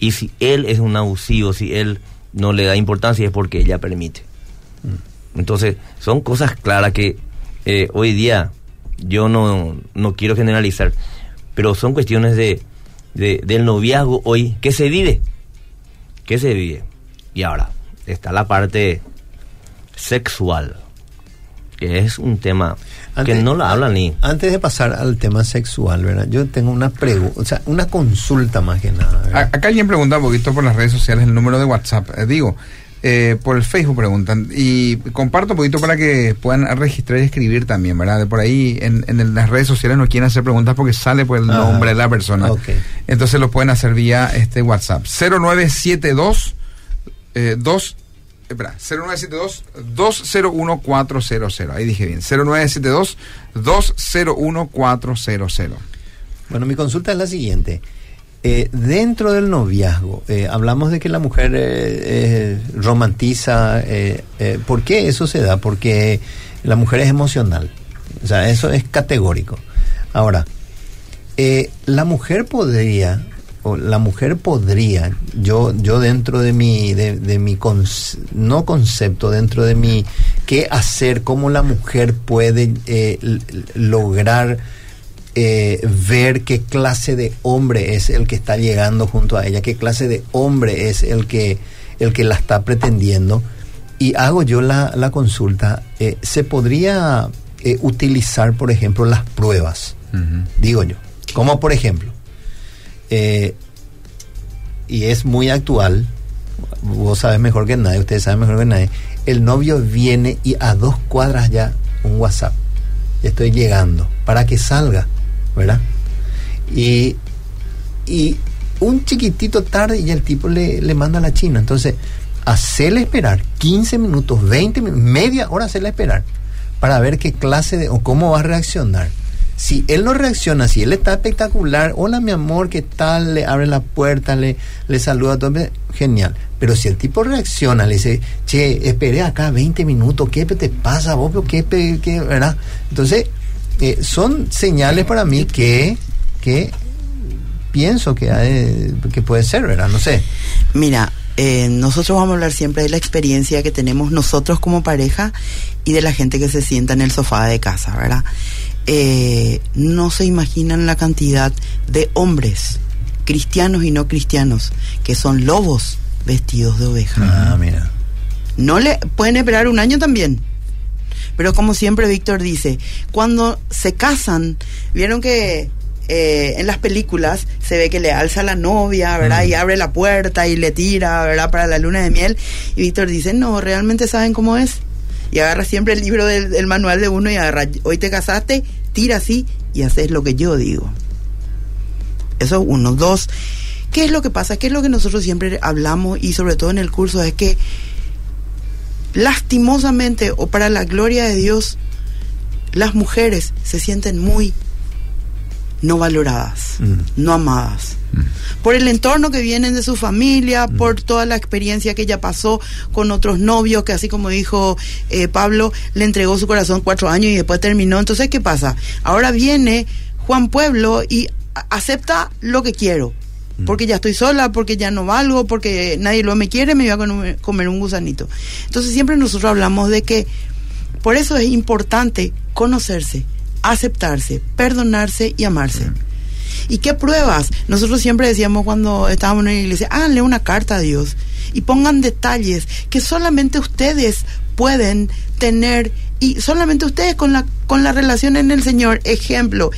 Y si él es un abusivo, si él no le da importancia, es porque ella permite. Entonces, son cosas claras que eh, hoy día yo no, no quiero generalizar, pero son cuestiones de, de- del noviazgo hoy que se vive. Que se vive. Y ahora, está la parte sexual, que es un tema que no la hablan ni. Antes de pasar al tema sexual, ¿verdad? Yo tengo una pregunta, o sea, una consulta más que nada. Acá alguien pregunta un poquito por las redes sociales el número de WhatsApp. Eh, digo, eh, por el Facebook preguntan. Y comparto un poquito para que puedan registrar y escribir también, ¿verdad? De por ahí en, en las redes sociales no quieren hacer preguntas porque sale por el Ajá. nombre de la persona. Entonces lo pueden hacer vía este WhatsApp. 0972 eh, 2 espera, 0972 201400. Ahí dije bien. 0972 201400. Bueno, mi consulta es la siguiente. Eh, dentro del noviazgo, eh, hablamos de que la mujer eh, romantiza. ¿Por qué eso se da? Porque la mujer es emocional. O sea, eso es categórico. Ahora, la mujer podría, la mujer podría, yo, yo dentro de mi, de, de mi no concepto, dentro de mi qué hacer, cómo la mujer puede eh, lograr eh, ver qué clase de hombre es el que está llegando junto a ella, qué clase de hombre es el que, el que la está pretendiendo. Y hago yo la, la consulta, eh, ¿se podría eh, utilizar, por ejemplo, las pruebas? Digo yo. Como por ejemplo, eh, y es muy actual, vos sabes mejor que nadie, ustedes saben mejor que nadie, el novio viene y a dos cuadras ya un WhatsApp, estoy llegando, para que salga, ¿verdad? Y, y un chiquitito tarde y el tipo le, le manda a la China, entonces, hacerle esperar 15 minutos, 20 minutos, media hora hacerle esperar, para ver qué clase de, o cómo va a reaccionar. Si él no reacciona, si él está espectacular, hola mi amor, ¿qué tal? Le abre la puerta, le, le saluda, todo, genial. Pero si el tipo reacciona, le dice, che, esperé acá 20 minutos, ¿qué te pasa vos? ¿Qué, qué, verdad? Entonces, eh, son señales para mí que, que pienso que, hay- que puede ser, ¿verdad? No sé. Mira, eh, nosotros vamos a hablar siempre de la experiencia que tenemos nosotros como pareja y de la gente que se sienta en el sofá de casa, ¿verdad? Eh, no se imaginan la cantidad de hombres, cristianos y no cristianos, que son lobos vestidos de oveja. Ah, mira. No le pueden esperar un año también. Pero como siempre Víctor dice, cuando se casan, vieron que eh, en las películas se ve que le alza la novia, ¿verdad? Y abre la puerta y le tira, ¿verdad? Para la luna de miel. Y Víctor dice, no, realmente saben cómo es. Y agarra siempre el libro del, manual de uno y agarra, hoy te casaste, tira así y haces lo que yo digo. Eso uno. Dos, ¿qué es lo que pasa? ¿Qué es lo que nosotros siempre hablamos y sobre todo en el curso? Es que lastimosamente o para la gloria de Dios, las mujeres se sienten muy no valoradas, no amadas. Por el entorno que vienen de su familia, por toda la experiencia que ella pasó con otros novios, que así como dijo eh, Pablo, le entregó su corazón cuatro años y después terminó. Entonces, ¿qué pasa? Ahora viene Juan Pueblo y acepta lo que quiero. Porque ya estoy sola, porque ya no valgo, porque nadie lo me quiere, me voy a comer un gusanito. Entonces siempre nosotros hablamos de que por eso es importante conocerse, aceptarse, perdonarse y amarse. ¿Y qué pruebas? Nosotros siempre decíamos cuando estábamos en la iglesia, háganle una carta a Dios y pongan detalles que solamente ustedes pueden tener y solamente ustedes con la con la relación en el Señor. Ejemplo,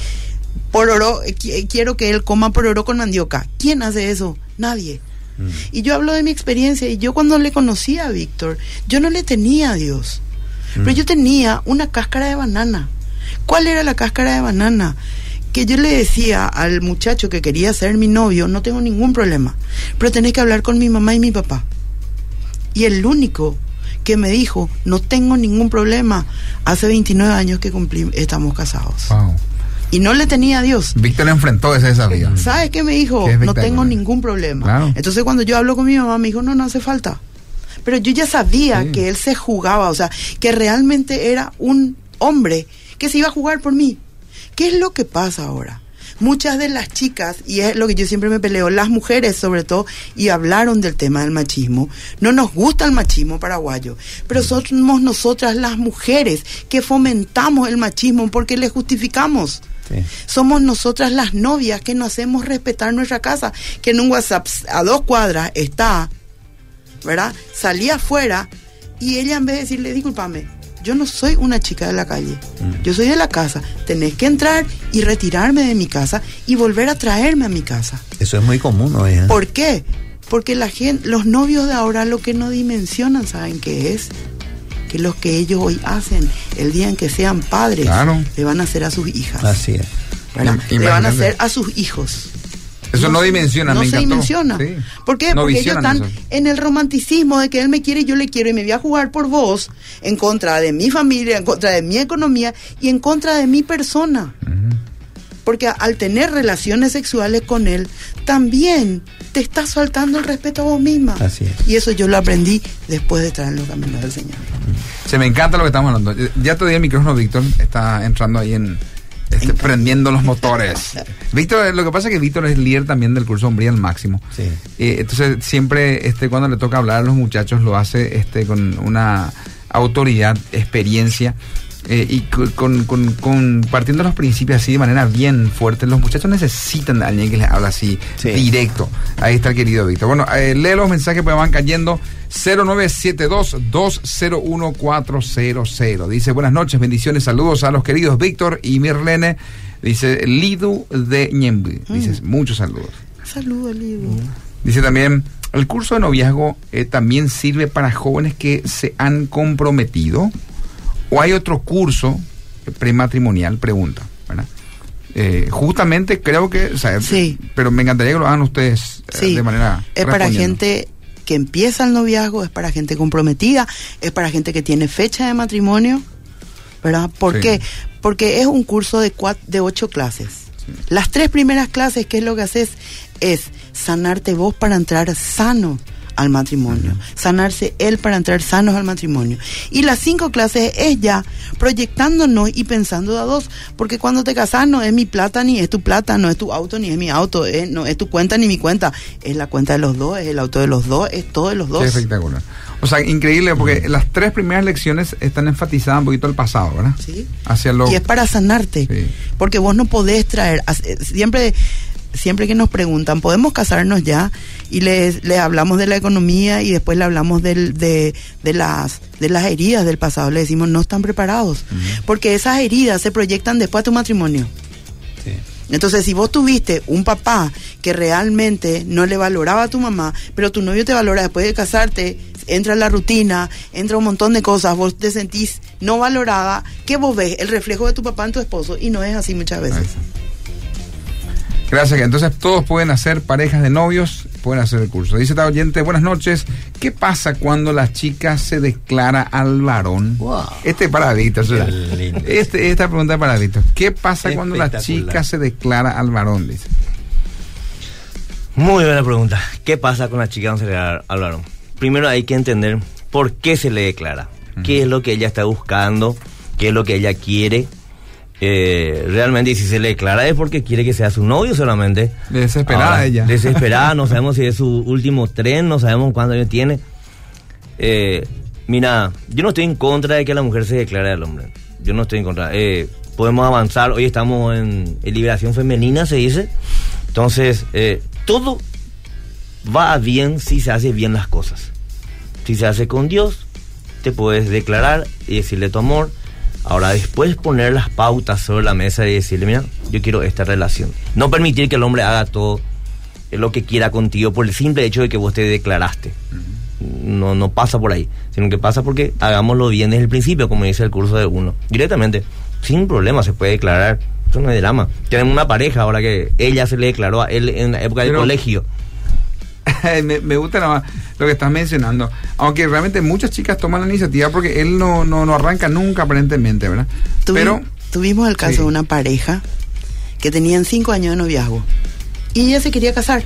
por oro quiero que él coma por oro con mandioca. ¿Quién hace eso? Nadie. Mm. Y yo hablo de mi experiencia y yo cuando le conocí a Víctor, yo no le tenía a Dios, pero yo tenía una cáscara de banana. ¿Cuál era la cáscara de banana? que yo le decía al muchacho que quería ser mi novio, no tengo ningún problema, pero tenés que hablar con mi mamá y mi papá. Y el único que me dijo, no tengo ningún problema, hace 29 años que cumplimos, estamos casados. Y no le tenía a Dios. Víctor enfrentó ese desafío. ¿Sabes qué me dijo? No tengo ningún problema. Entonces cuando yo hablo con mi mamá me dijo, no, no hace falta. Pero yo ya sabía que él se jugaba, o sea, que realmente era un hombre que se iba a jugar por mí. ¿Qué es lo que pasa ahora? Muchas de las chicas, y es lo que yo siempre me peleo, las mujeres sobre todo, y hablaron del tema del machismo, no nos gusta el machismo paraguayo, pero mm. somos nosotras las mujeres que fomentamos el machismo porque le justificamos. Somos nosotras las novias que no hacemos respetar nuestra casa, que en un WhatsApp a dos cuadras está, ¿verdad? Salí afuera y ella en vez de decirle, discúlpame, yo no soy una chica de la calle, mm. yo soy de la casa. Tenés que entrar y retirarme de mi casa y volver a traerme a mi casa. Eso es muy común ¿no? ¿Por qué? Porque la gente, los novios de ahora lo que no dimensionan, ¿saben qué es? Que los que ellos hoy hacen, el día en que sean padres, le van a hacer a sus hijas. Así es. Le van a hacer a sus hijos. Eso no, dimensiona, no se dimensiona. ¿Por qué? Porque ellos están en el romanticismo de que él me quiere y yo le quiero y me voy a jugar por vos en contra de mi familia, en contra de mi economía y en contra de mi persona. Porque al tener relaciones sexuales con él, también te estás faltando el respeto a vos misma. Así Y eso yo lo aprendí después de estar en los caminos del Señor. Se me encanta lo que estamos hablando. Ya te di el micrófono, Víctor, está entrando ahí en, este, prendiendo los motores. Víctor, lo que pasa es que Víctor es líder también del curso Hombría al Máximo. Eh, entonces, siempre este, cuando le toca hablar a los muchachos, lo hace este, con una autoridad, experiencia. Eh, y con, con, partiendo los principios así de manera bien fuerte, los muchachos necesitan a alguien que les habla así directo. Ahí está el querido Víctor. Bueno, eh, lee los mensajes que van cayendo. 0972-201-400. Dice, buenas noches, bendiciones, saludos a los queridos Víctor y Mirlene. Dice, Lidu de Ñembi. Dice, mm. muchos saludos. Saludos, Lidu. Mm. Dice también, el curso de noviazgo eh, también sirve para jóvenes que se han comprometido. ¿O hay otro curso prematrimonial? Pregunta. Eh, justamente creo que, sí. pero me encantaría que lo hagan ustedes eh, de manera. Es para gente que empieza el noviazgo, es para gente comprometida, es para gente que tiene fecha de matrimonio, ¿verdad? ¿Por qué? Porque es un curso de, de ocho clases. Las tres primeras clases, ¿qué es lo que haces? Es sanarte vos para entrar sano al matrimonio, sanarse él para entrar sanos al matrimonio. Y las cinco clases es ya proyectándonos y pensando de a dos, porque cuando te casas no es mi plata ni es tu plata, no es tu auto ni es mi auto, no es tu cuenta ni mi cuenta, es la cuenta de los dos, es el auto de los dos, es todo de los dos. espectacular. O sea, increíble, porque las tres primeras lecciones están enfatizadas un poquito al pasado, ¿verdad? Sí. Hacia lo... Y es para sanarte, porque vos no podés traer, siempre siempre que nos preguntan, ¿podemos casarnos ya? Y les, les hablamos de la economía y después le hablamos del, de, de, las, de las heridas del pasado. Le decimos, no están preparados, porque esas heridas se proyectan después de tu matrimonio. Entonces, si vos tuviste un papá que realmente no le valoraba a tu mamá, pero tu novio te valora después de casarte, entra la rutina, entra un montón de cosas, vos te sentís no valorada, ¿qué vos ves? El reflejo de tu papá en tu esposo, y no es así muchas veces. Gracias. Entonces todos pueden hacer parejas de novios, pueden hacer el curso. Dice esta oyente, buenas noches. ¿Qué pasa cuando la chica se declara al varón? Este para Víctor. Este, esta pregunta es para Víctor. ¿Qué pasa cuando la chica se declara al varón? Dice. Muy buena pregunta. ¿Qué pasa con la chica cuando se declara al varón? Primero hay que entender por qué se le declara. ¿Qué es lo que ella está buscando? ¿Qué es lo que ella quiere? Eh, realmente si se le declara es porque quiere que sea su novio solamente. Desesperada ella. Desesperada, no sabemos si es su último tren, no sabemos cuándo años tiene. Eh, mira, yo no estoy en contra de que la mujer se declare al hombre. Yo no estoy en contra. Eh, podemos avanzar. Hoy estamos en, en liberación femenina, se dice. Entonces, eh, todo va bien si se hace bien las cosas. Si se hace con Dios, te puedes declarar y decirle tu amor. Ahora después poner las pautas sobre la mesa y decirle, mira, yo quiero esta relación. No permitir que el hombre haga todo lo que quiera contigo por el simple hecho de que vos te declaraste. No, no pasa por ahí, sino que pasa porque hagámoslo bien desde el principio, como dice el curso de uno. Directamente, sin problema se puede declarar. Eso no es drama. Tenemos una pareja ahora que ella se le declaró a él en la época del Pero- colegio. me, me gusta nada más lo que estás mencionando. Aunque realmente muchas chicas toman la iniciativa porque él no, no, no arranca nunca aparentemente, ¿verdad? Tuvi- Pero tuvimos el caso Sí. de una pareja que tenían cinco años de noviazgo y ella se quería casar.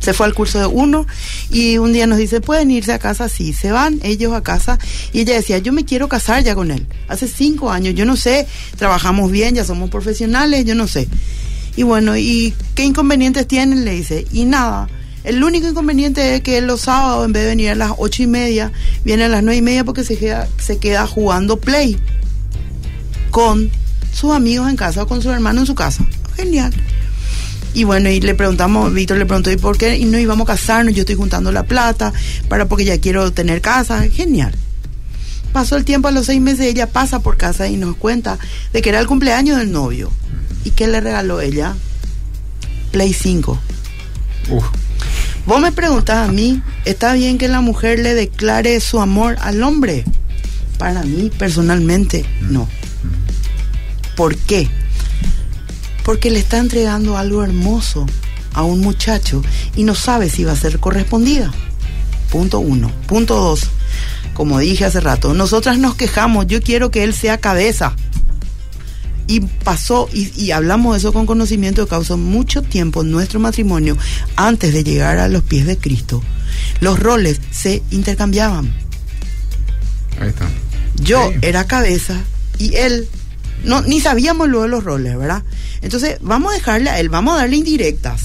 Se fue al curso de uno y un día nos dice, pueden irse a casa, sí, se van ellos a casa y ella decía, yo me quiero casar ya con él. Hace cinco años, yo no sé, trabajamos bien, ya somos profesionales, yo no sé. Y bueno, ¿y qué inconvenientes tienen? Le dice, y nada. El único inconveniente es que los sábados, en vez de venir a las ocho y media, viene a las nueve y media porque se queda, se queda jugando play con sus amigos en casa o con su hermano en su casa. Genial. Y bueno, y le preguntamos, Víctor le preguntó, ¿y por qué? Y no íbamos a casarnos, yo estoy juntando la plata para porque ya quiero tener casa. Genial. Pasó el tiempo, a los seis meses ella pasa por casa y nos cuenta de que era el cumpleaños del novio. ¿Y qué le regaló ella? Play 5. Uf. Vos me preguntás a mí, ¿está bien que la mujer le declare su amor al hombre? Para mí, personalmente, no. ¿Por qué? Porque le está entregando algo hermoso a un muchacho y no sabe si va a ser correspondida. Punto uno. Punto dos. Como dije hace rato, nosotras nos quejamos, yo quiero que él sea cabeza. Y pasó, y, y hablamos de eso con conocimiento de causa, mucho tiempo en nuestro matrimonio, antes de llegar a los pies de Cristo, los roles se intercambiaban. Ahí está. Yo Sí. era cabeza y él, no, ni sabíamos luego los roles, ¿verdad? Entonces, vamos a dejarle a él, vamos a darle indirectas,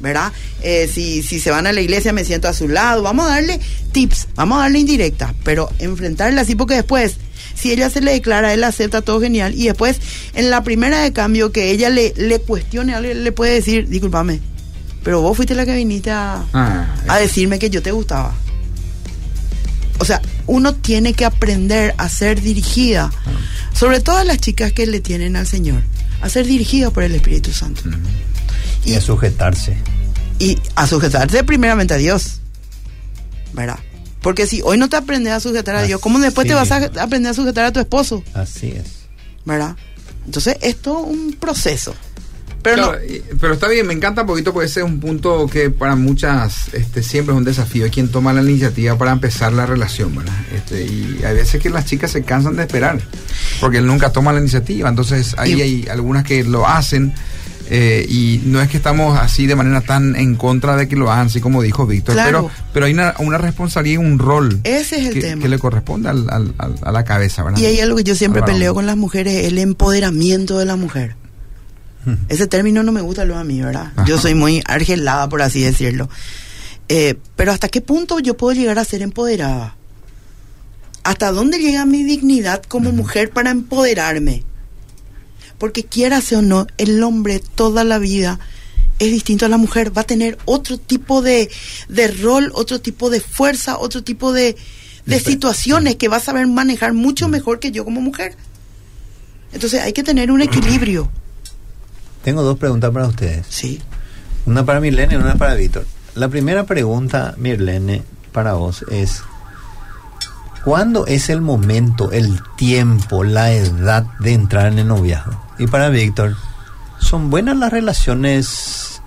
¿verdad? Eh, si, si se van a la iglesia, me siento a su lado, vamos a darle tips, vamos a darle indirectas, pero enfrentarle así porque después, si ella se le declara, él acepta todo genial y después, en la primera de cambio que ella le, le cuestione, algo, le puede decir, discúlpame, pero vos fuiste la que viniste a, Ah, a decirme que yo te gustaba. O sea, uno tiene que aprender a ser dirigida, sobre todo a las chicas que le tienen al Señor, a ser dirigida por el Espíritu Santo. Y a sujetarse. Y a sujetarse primeramente a Dios. ¿Verdad? Porque si hoy no te aprendes a sujetar a Dios, ¿cómo después te vas a aprender a sujetar a tu esposo? Así es. ¿Verdad? Entonces, esto es un proceso. Pero Claro, no, y- pero está bien, me encanta un poquito porque ese es un punto que para muchas este, siempre es un desafío. Quien toma la iniciativa para empezar la relación, ¿verdad? Este, y hay veces que las chicas se cansan de esperar porque él nunca toma la iniciativa. Entonces ahí Y- hay algunas que lo hacen eh, y no es que estamos así de manera tan en contra de que lo hagan, así como dijo Víctor, Claro. pero, pero hay una, una responsabilidad y un rol ese es el que, tema. que le corresponde al- al- al- a la cabeza, ¿verdad? Y hay algo que yo siempre peleo con las mujeres, el empoderamiento de la mujer. Ese término no me gusta luego a mí, ¿verdad? Yo soy muy argelada, por así decirlo. Eh, pero ¿hasta qué punto yo puedo llegar a ser empoderada? ¿Hasta dónde llega mi dignidad como mujer para empoderarme? Porque quieras o no, el hombre toda la vida es distinto a la mujer, va a tener otro tipo de, de rol, otro tipo de fuerza, otro tipo de, de situaciones que va a saber manejar mucho mejor que yo como mujer. Entonces hay que tener un equilibrio. Tengo dos preguntas para ustedes. Sí. Una para Mirlene y una para Víctor. La primera pregunta, Mirlene, para vos es, ¿cuándo es el momento, el tiempo, la edad de entrar en el noviazgo? Y para Víctor, ¿son buenas las relaciones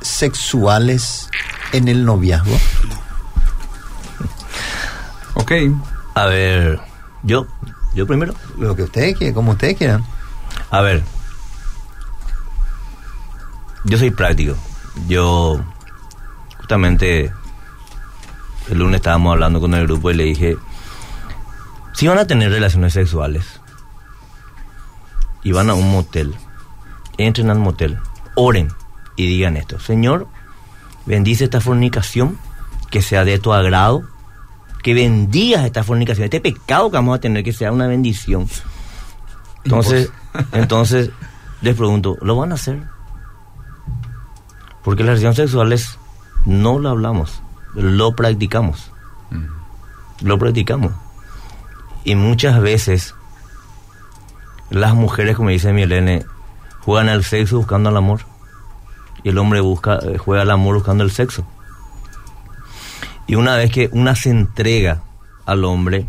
sexuales en el noviazgo? Ok. A ver, yo, yo primero. Lo que ustedes quieran, como ustedes quieran. A ver, yo soy práctico. Yo, justamente, el lunes estábamos hablando con el grupo y le dije, si van a tener relaciones sexuales y van a un motel, entren al motel, oren y digan esto, Señor, bendice esta fornicación, que sea de tu agrado, que bendigas esta fornicación, este pecado que vamos a tener, que sea una bendición Entonces, entonces les pregunto, ¿lo van a hacer? Porque las relaciones sexuales no lo hablamos, lo practicamos. Lo practicamos. Y muchas veces las mujeres, como dice Mielene, juegan al sexo buscando el amor. Y el hombre busca, eh, juega al amor buscando el sexo. Y una vez que una se entrega al hombre,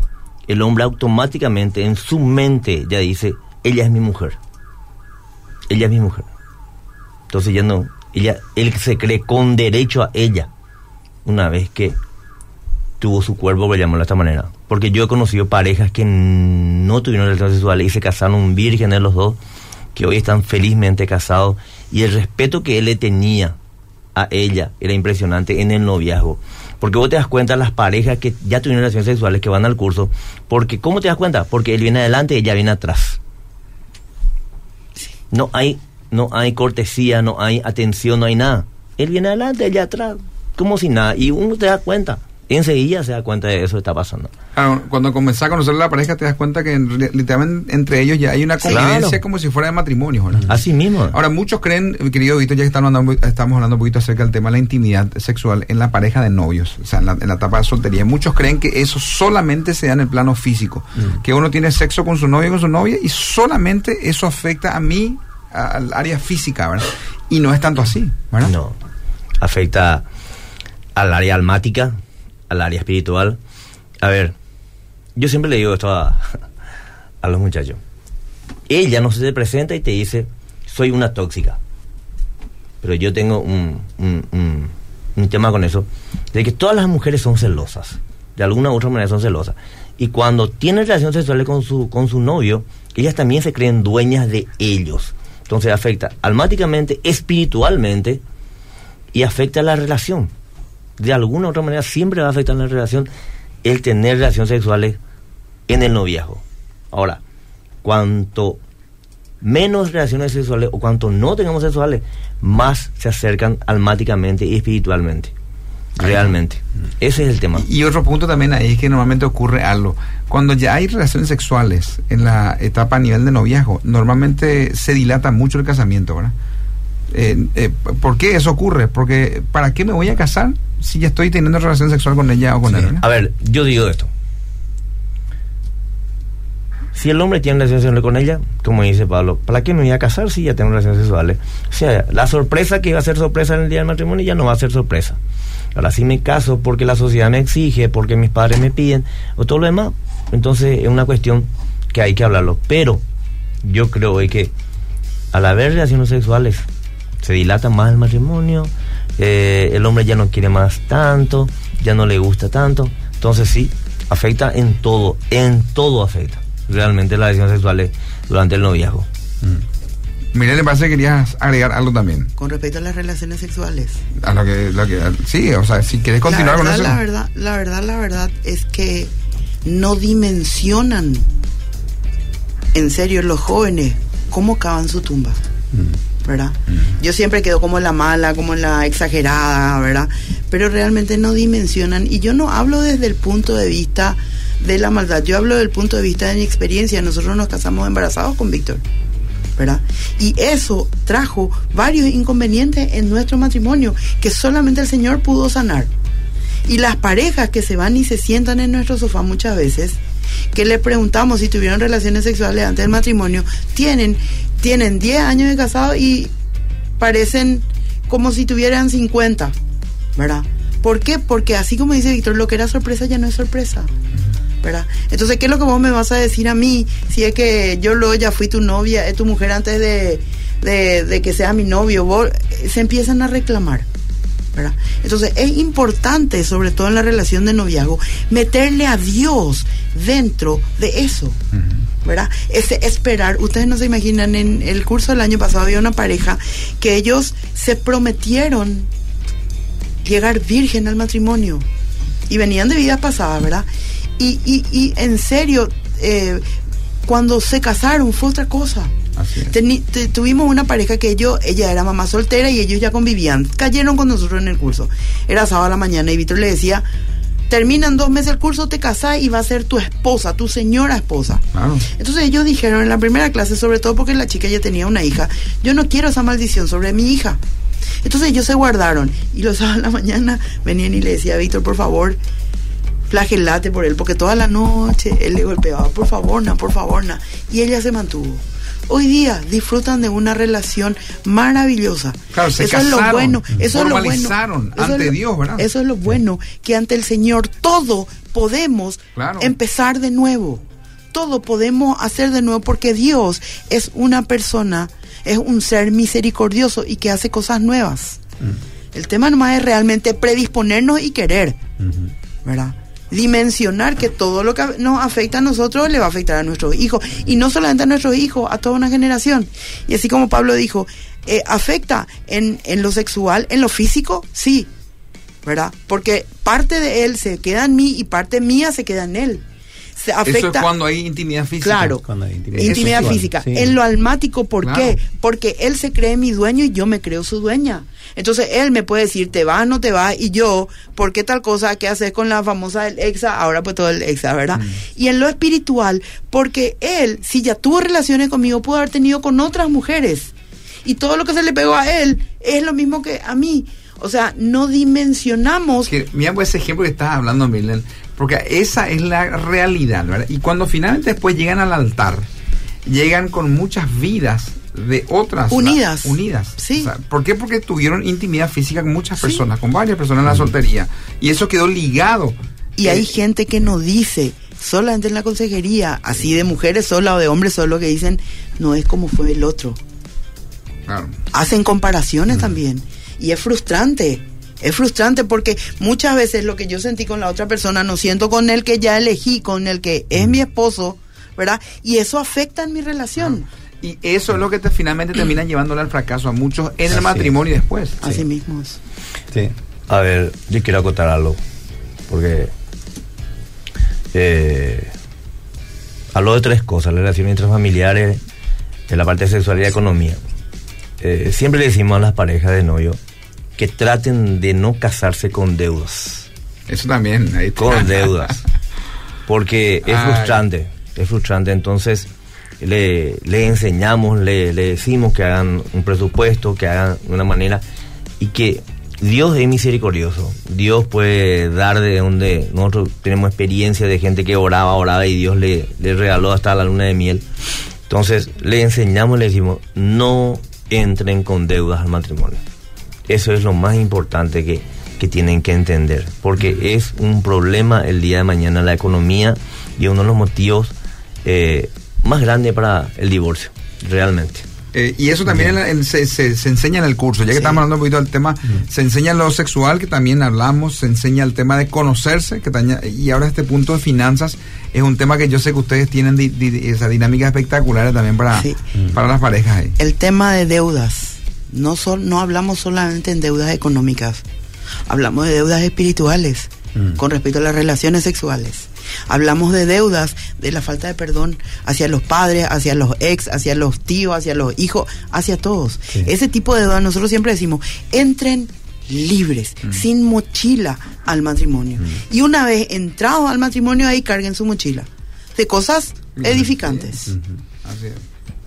el hombre automáticamente en su mente ya dice, ella es mi mujer. Ella es mi mujer. Entonces ya no, ella, él se cree con derecho a ella una vez que tuvo su cuerpo, por llamarlo de esta manera. Porque yo he conocido parejas que no tuvieron relaciones sexuales y se casaron vírgenes los dos, que hoy están felizmente casados, y el respeto que él le tenía a ella era impresionante en el noviazgo. Porque vos te das cuenta las parejas que ya tuvieron relaciones sexuales que van al curso, porque ¿cómo te das cuenta? Porque él viene adelante y ella viene atrás. No hay, no hay cortesía, no hay atención, no hay nada. Él viene adelante, ella atrás, como si nada. Y uno te da cuenta enseguida se da cuenta de eso que está pasando. Claro, cuando comenzás a conocer a la pareja te das cuenta que literalmente entre ellos ya hay una convivencia como si fuera de matrimonio. Así mismo. Ahora, muchos creen, querido Víctor, ya que estamos hablando, estamos hablando un poquito acerca del tema de la intimidad sexual en la pareja de novios, o sea, en la, etapa de soltería. Muchos creen que eso solamente se da en el plano físico, mm. que uno tiene sexo con su novio y con su novia y solamente eso afecta a mí, al área física, ¿verdad? Y no es tanto así, ¿verdad? No, afecta al área almática, al área espiritual. A ver, yo siempre le digo esto a, a los muchachos. Ella no se presenta y te dice, soy una tóxica. Pero yo tengo un, un, un, tema con eso, de que todas las mujeres son celosas. De alguna u otra manera son celosas. Y cuando tienen relaciones sexuales con su, con su novio, ellas también se creen dueñas de ellos. Entonces afecta almáticamente, espiritualmente y afecta la relación de alguna u otra manera siempre va a afectar la relación el tener relaciones sexuales en el noviazgo. Ahora, cuanto menos relaciones sexuales o cuanto no tengamos sexuales, más se acercan almáticamente y espiritualmente. Realmente. Ese es el tema. Y, otro punto también ahí es que normalmente ocurre algo. Cuando ya hay relaciones sexuales en la etapa a nivel de noviazgo, normalmente se dilata mucho el casamiento, ¿verdad? Eh, eh, ¿Por qué eso ocurre? Porque ¿para qué me voy a casar si ya estoy teniendo relación sexual con ella o con él? A ver, yo digo esto. Si el hombre tiene relaciones sexuales con ella, como dice Pablo, ¿para qué me voy a casar si ya tengo relaciones sexuales? O sea, la sorpresa que iba a ser sorpresa en el día del matrimonio ya no va a ser sorpresa. Ahora, si me caso porque la sociedad me exige, porque mis padres me piden, o todo lo demás, entonces es una cuestión que hay que hablarlo. Pero yo creo que al haber relaciones sexuales se dilata más el matrimonio, eh, el hombre ya no quiere más tanto, ya no le gusta tanto. Entonces sí, afecta en todo, en todo afecta realmente las relaciones sexuales durante el noviazgo. Mm. Mire, le parece que querías agregar algo también. Con respecto a las relaciones sexuales. A lo que, lo que sí, o sea, si quieres continuar con eso. La verdad, la verdad, la verdad es que no dimensionan en serio los jóvenes cómo cavan su tumba. Mm. ¿Verdad? Yo siempre quedo como la mala, como la exagerada, ¿verdad? Pero realmente no dimensionan, y yo no hablo desde el punto de vista de la maldad, yo hablo del punto de vista de mi experiencia. Nosotros nos casamos embarazados con Víctor, ¿verdad? Y eso trajo varios inconvenientes en nuestro matrimonio que solamente el Señor pudo sanar. Y las parejas que se van y se sientan en nuestro sofá muchas veces, que le preguntamos si tuvieron relaciones sexuales antes del matrimonio, tienen tienen 10 años de casado y parecen como si tuvieran 50, ¿verdad? ¿Por qué? Porque así como dice Víctor, lo que era sorpresa ya no es sorpresa. ¿verdad? Entonces, ¿qué es lo que vos me vas a decir a mí si es que yo luego ya fui tu novia, es tu mujer antes de, de, que sea mi novio? Vos, se empiezan a reclamar. ¿verdad? Entonces, es importante, sobre todo en la relación de noviazgo, meterle a Dios dentro de eso. ¿Verdad? Ese esperar, ustedes no se imaginan, en el curso del año pasado había una pareja que ellos se prometieron llegar virgen al matrimonio y venían de vida pasada, ¿verdad? Y, y, y en serio, eh, cuando se casaron fue otra cosa. tuvimos una pareja que ellos, ella era mamá soltera y ellos ya convivían. Cayeron con nosotros en el curso. Era sábado a la mañana y Víctor le decía, terminan dos meses el curso, te casás y va a ser tu esposa, tu señora esposa. Claro. Entonces ellos dijeron en la primera clase, sobre todo porque la chica ya tenía una hija, yo no quiero esa maldición sobre mi hija. Entonces ellos se guardaron y los sábados a la mañana venían y le decía, Víctor, por favor, flagelate por él, porque toda la noche él le golpeaba, por favor, na, por favor, na. Y ella se mantuvo. Hoy día disfrutan de una relación maravillosa. Claro, se eso es lo bueno, eso es lo bueno. Eso es lo- Dios, ¿verdad? Eso es lo bueno, que ante el Señor todo podemos Claro. empezar de nuevo. Todo podemos hacer de nuevo porque Dios es una persona, es un ser misericordioso y que hace cosas nuevas. El tema nomás es realmente predisponernos y querer, ¿verdad? Dimensionar que todo lo que nos afecta a nosotros le va a afectar a nuestros hijos. Y no solamente a nuestros hijos, a toda una generación. Y así como Pablo dijo, eh, afecta en, en lo sexual, en lo físico, sí, ¿verdad? Porque parte de él se queda en mí y parte mía se queda en él. Se afecta, Eso es cuando hay intimidad física. Claro. Cuando hay intimidad intimidad sexual, física. sí. En lo almático, ¿por Claro. qué? Porque él se cree mi dueño y yo me creo su dueña. Entonces él me puede decir, te vas, no te vas, y yo, ¿por qué tal cosa que haces con la famosa del exa? Ahora pues todo el exa, ¿verdad? Mm. Y en lo espiritual, porque él, si ya tuvo relaciones conmigo, pudo haber tenido con otras mujeres. Y todo lo que se le pegó a él es lo mismo que a mí. O sea, no dimensionamos Que, mira pues ese ejemplo que estás hablando, Milen, porque esa es la realidad, ¿verdad? Y cuando finalmente después llegan al altar, llegan con muchas vidas de otras Unidas. la- unidas. Sí. O sea, ¿Por qué? Porque tuvieron intimidad física con muchas personas, con varias personas en la soltería. Y eso quedó ligado. Y hay gente que no dice, solamente en la consejería, así de mujeres sola o de hombres solo, que dicen, no es como fue el otro. Claro. Hacen comparaciones también. Y es frustrante. Es frustrante porque muchas veces lo que yo sentí con la otra persona no siento con el que ya elegí, con el que es mi esposo, ¿verdad? Y eso afecta en mi relación. Y eso es lo que te, finalmente termina llevándole al fracaso a muchos en Así el es. matrimonio y después. Así mismo es. Sí. A ver, yo quiero acotar algo, porque eh, habló de tres cosas, la relación intrafamiliares, de la parte de sexualidad y economía. Eh, siempre le decimos a las parejas de novio que traten de no casarse con deudas, Eso también. ahí con deudas, porque es Ay. frustrante, es frustrante, entonces le, le enseñamos, le, le decimos que hagan un presupuesto, que hagan de una manera y que Dios es misericordioso. Dios puede dar de donde nosotros tenemos experiencia de gente que oraba, oraba y Dios le, le regaló hasta la luna de miel. Entonces le enseñamos, le decimos, no entren con deudas al matrimonio. Eso es lo más importante que, que tienen que entender, porque es un problema el día de mañana la economía y uno de los motivos eh, más grandes para el divorcio, realmente. Eh, y eso también en la- en- se, se- se enseña en el curso. Ya que Sí. estamos hablando un poquito del tema, se enseña lo sexual, que también hablamos, se enseña el tema de conocerse, que taña- y ahora este punto de finanzas es un tema que yo sé que ustedes tienen di- di- esas dinámicas espectaculares también para, Sí. para las parejas. ahí. El tema de deudas. No, sol- no hablamos solamente en deudas económicas. Hablamos de deudas espirituales con respecto a las relaciones sexuales. Hablamos de deudas de la falta de perdón hacia los padres, hacia los ex, hacia los tíos, hacia los hijos, hacia todos. Ese tipo de deudas nosotros siempre decimos, entren libres, sin mochila al matrimonio. Y una vez entrados al matrimonio ahí carguen su mochila de cosas edificantes. Así es.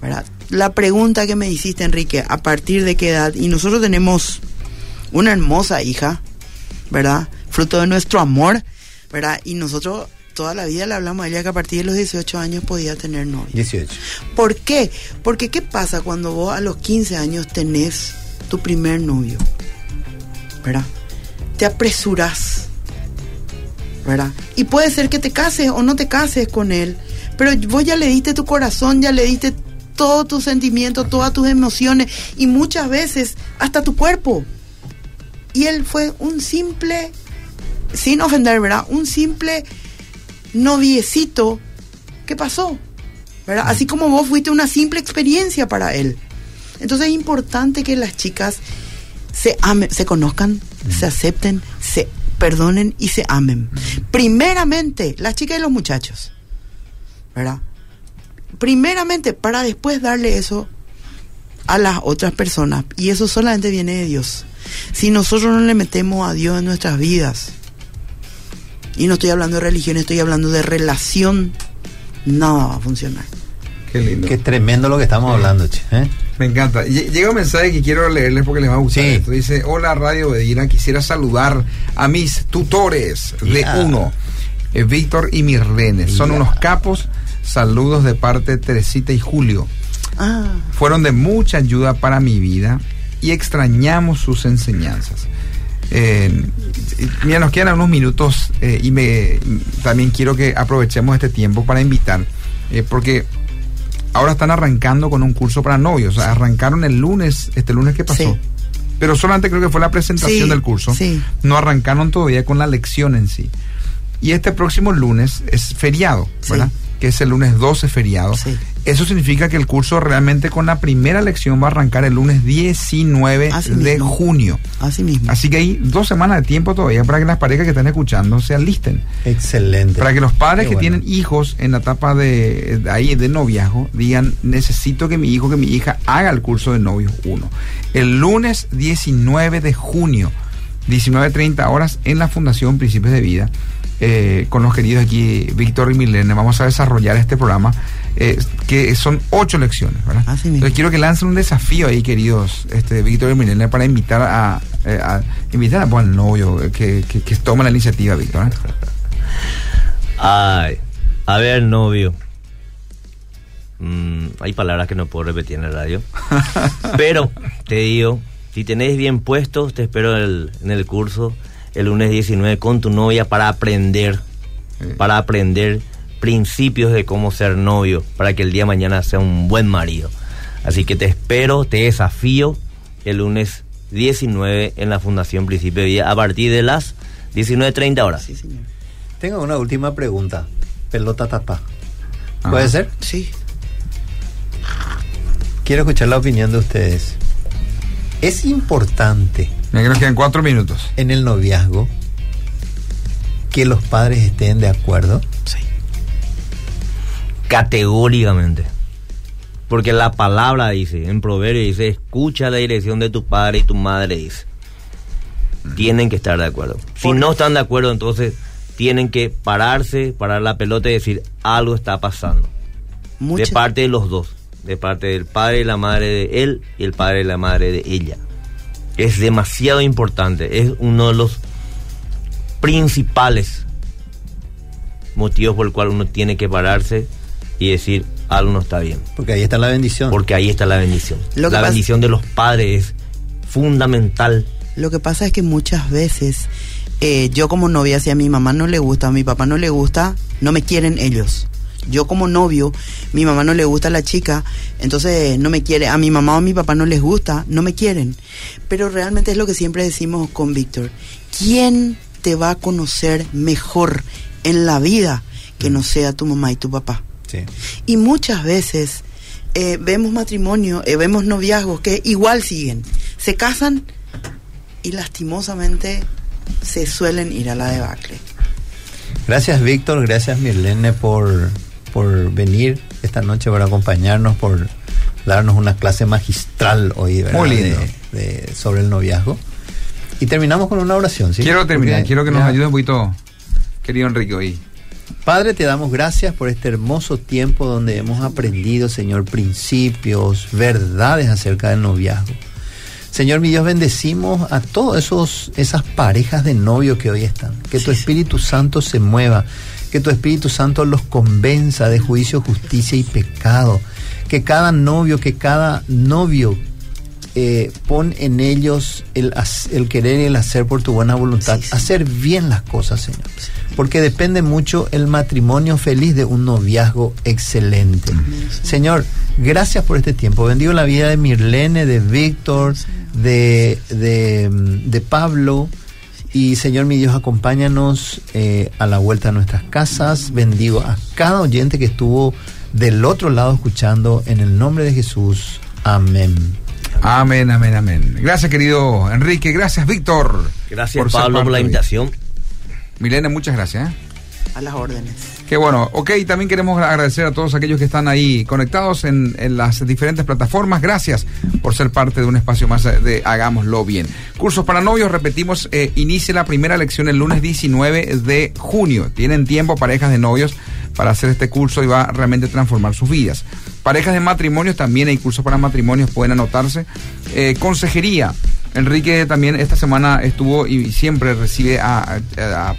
¿Verdad? La pregunta que me hiciste, Enrique, ¿a partir de qué edad? Y nosotros tenemos una hermosa hija, ¿verdad? Fruto de nuestro amor, ¿verdad? Y nosotros toda la vida le hablamos a ella que a partir de los 18 años podía tener novio. 18. ¿Por qué? Porque ¿qué pasa cuando vos a los 15 años tenés tu primer novio? ¿Verdad? Te apresuras. ¿Verdad? Y puede ser que te cases o no te cases con él, pero vos ya le diste tu corazón, ya le diste todos tus sentimientos, todas tus emociones y muchas veces hasta tu cuerpo. Y él fue un simple, sin ofender, ¿verdad? Un simple noviecito que pasó. ¿verdad? Así como vos fuiste una simple experiencia para él. Entonces es importante que las chicas se amen, se conozcan, se acepten, se perdonen y se amen. Primeramente, las chicas y los muchachos. ¿Verdad? Primeramente, para después darle eso a las otras personas. Y eso solamente viene de Dios. Si nosotros no le metemos a Dios en nuestras vidas, y no estoy hablando de religión, estoy hablando de relación, nada va a funcionar. Qué lindo. Qué tremendo lo que estamos hablando, che. ¿eh? Me encanta. Lle- Llega un mensaje que quiero leerles porque les va a gustar. Sí. esto. Dice, hola Radio Bedira, quisiera saludar a mis tutores de uno, eh, Víctor y Mirlene. Son unos capos. Saludos de parte de Teresita y Julio. Ah, Fueron de mucha ayuda para mi vida y extrañamos sus enseñanzas. Eh, mira, nos quedan unos minutos eh, y me también quiero que aprovechemos este tiempo para invitar, eh, porque ahora están arrancando con un curso para novios. O sea, arrancaron el lunes, este lunes que pasó. Sí. Pero solamente creo que fue la presentación Sí, del curso. sí. No arrancaron todavía con la lección en sí. Y este próximo lunes es feriado. ¿verdad? Que es el lunes 12 feriado. Sí. Eso significa que el curso realmente con la primera lección va a arrancar el lunes 19 Así de mismo. junio. así mismo. Así que hay dos semanas de tiempo todavía para que las parejas que están escuchando se alisten. Excelente. Para que los padres Qué que bueno. tienen hijos en la etapa de, de ahí de noviazgo digan, necesito que mi hijo, que mi hija haga el curso de novios 1. El lunes 19 de junio, 19.30 horas en la Fundación Principios de Vida, eh, con los queridos aquí Víctor y Milene, vamos a desarrollar este programa, eh, que son ocho lecciones, ¿verdad? Así mismo. Entonces quiero que lancen un desafío ahí, queridos este, Víctor y Milene, para invitar a, eh, a- invitar a, bueno, al novio que, que, que tome la iniciativa, Víctor. ¿eh? Ay, a ver, novio. Mm, hay palabras que no puedo repetir en la radio. Pero te digo, si tenés bien puestos, te espero el- en el curso el lunes 19 con tu novia para aprender, para aprender principios de cómo ser novio, para que el día de mañana sea un buen marido. Así que te espero, te desafío el lunes 19 en la Fundación Principio de Vida a partir de las 19.30 horas. Sí, señor. Tengo una última pregunta. Pelota tapa. Ajá. ¿Puede ser? Sí. Quiero escuchar la opinión de ustedes. Es importante Nos quedan cuatro minutos. en el noviazgo que los padres estén de acuerdo. Sí. Categóricamente. Porque la palabra dice, en Proverbio dice, escucha la dirección de tu padre y tu madre dice. Tienen que estar de acuerdo. Si no están de acuerdo, entonces tienen que pararse, parar la pelota y decir, algo está pasando. Muchas- De parte de los dos. De parte del padre y la madre de él y el padre y la madre de ella. Es demasiado importante. Es uno de los principales motivos por el cual uno tiene que pararse y decir algo no está bien. Porque ahí está la bendición. Porque ahí está la bendición. Lo que la bendición de los padres es fundamental. Lo que pasa es que muchas veces eh, yo como novia, si a mi mamá no le gusta, a mi papá no le gusta, no me quieren ellos. Yo como novio, mi mamá no le gusta a la chica, entonces no me quiere. A mi mamá o a mi papá no les gusta, no me quieren. Pero realmente es lo que siempre decimos con Víctor. ¿Quién te va a conocer mejor en la vida que no sea tu mamá y tu papá? Sí. Y muchas veces eh, vemos matrimonio, eh, vemos noviazgos que igual siguen. Se casan y lastimosamente se suelen ir a la debacle. Gracias Víctor, gracias Mirlene por, por venir esta noche para acompañarnos, por darnos una clase magistral hoy, ¿verdad? Muy lindo. De- de- sobre el noviazgo. Y terminamos con una oración, ¿sí? Quiero terminar, Porque quiero que nos ya- ayude un poquito, querido Enrique, hoy. Padre, te damos gracias por este hermoso tiempo donde hemos aprendido, Señor, principios, verdades acerca del noviazgo. Señor, mi Dios, bendecimos a todas esos esas parejas de novio que hoy están. Que tu Espíritu Santo se mueva, que tu Espíritu Santo los convenza de juicio, justicia y pecado. Que cada novio, que cada novio eh, pon en ellos el, el querer y el hacer por tu buena voluntad, hacer bien las cosas, Señor. Porque depende mucho el matrimonio feliz de un noviazgo excelente. Señor, gracias por este tiempo. Bendigo la vida de Mirlene, de Víctor, de, de, mm, de Pablo. Y Señor mi Dios, acompáñanos eh, a la vuelta a nuestras casas. Bendigo a cada oyente que estuvo del otro lado escuchando en el nombre de Jesús. Amén. Amén, amén, amén. Gracias, querido Enrique. Gracias, Víctor. Gracias ser Pablo por la invitación. Milena, muchas gracias. ¿eh? A las órdenes. Qué bueno. Ok, también queremos agradecer a todos aquellos que están ahí conectados en, las diferentes plataformas. Gracias por ser parte de un espacio más de Hagámoslo Bien. Cursos para novios, repetimos, eh, inicia la primera lección el lunes 19 de junio. Tienen tiempo parejas de novios para hacer este curso y va a realmente transformar sus vidas. Parejas de matrimonios, también hay cursos para matrimonios, pueden anotarse. Eh, consejería. Enrique también esta semana estuvo y siempre recibe a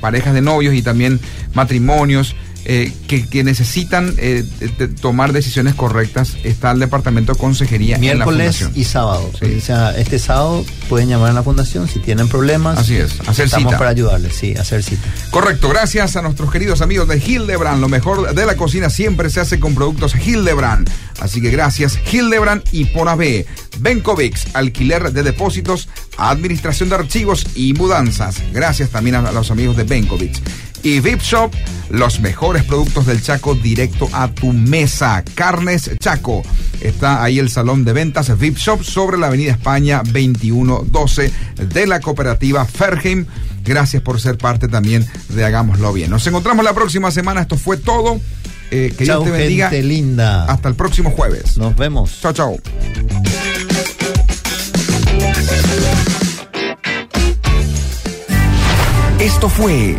parejas de novios y también matrimonios eh, que, que necesitan eh, de- tomar decisiones correctas. Está el departamento de consejería en la Miércoles y sábado. O sea, este sábado pueden llamar a la fundación si tienen problemas. Así es, hacer Estamos cita. para ayudarles, sí, hacer cita. Correcto, gracias a nuestros queridos amigos de Hildebrand. Lo mejor de la cocina siempre se hace con productos Hildebrand. Así que gracias Hildebrand y por AB. Benkovics, alquiler de depósitos, administración de archivos y mudanzas. Gracias también a los amigos de Benkovics. Y VIP Shop, los mejores productos del Chaco directo a tu mesa. Carnes Chaco. Está ahí el salón de ventas VIP Shop sobre la Avenida España 2112 de la cooperativa Ferheim. Gracias por ser parte también de Hagámoslo Bien. Nos encontramos la próxima semana. Esto fue todo. Eh, que Chau, Dios te bendiga. gente linda. Hasta el próximo jueves. Nos vemos. Chao, chao. Esto fue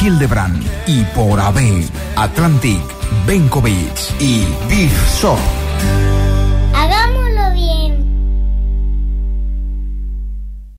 Hildebrand y por AB, Atlantic, Benkovic y Big Shop.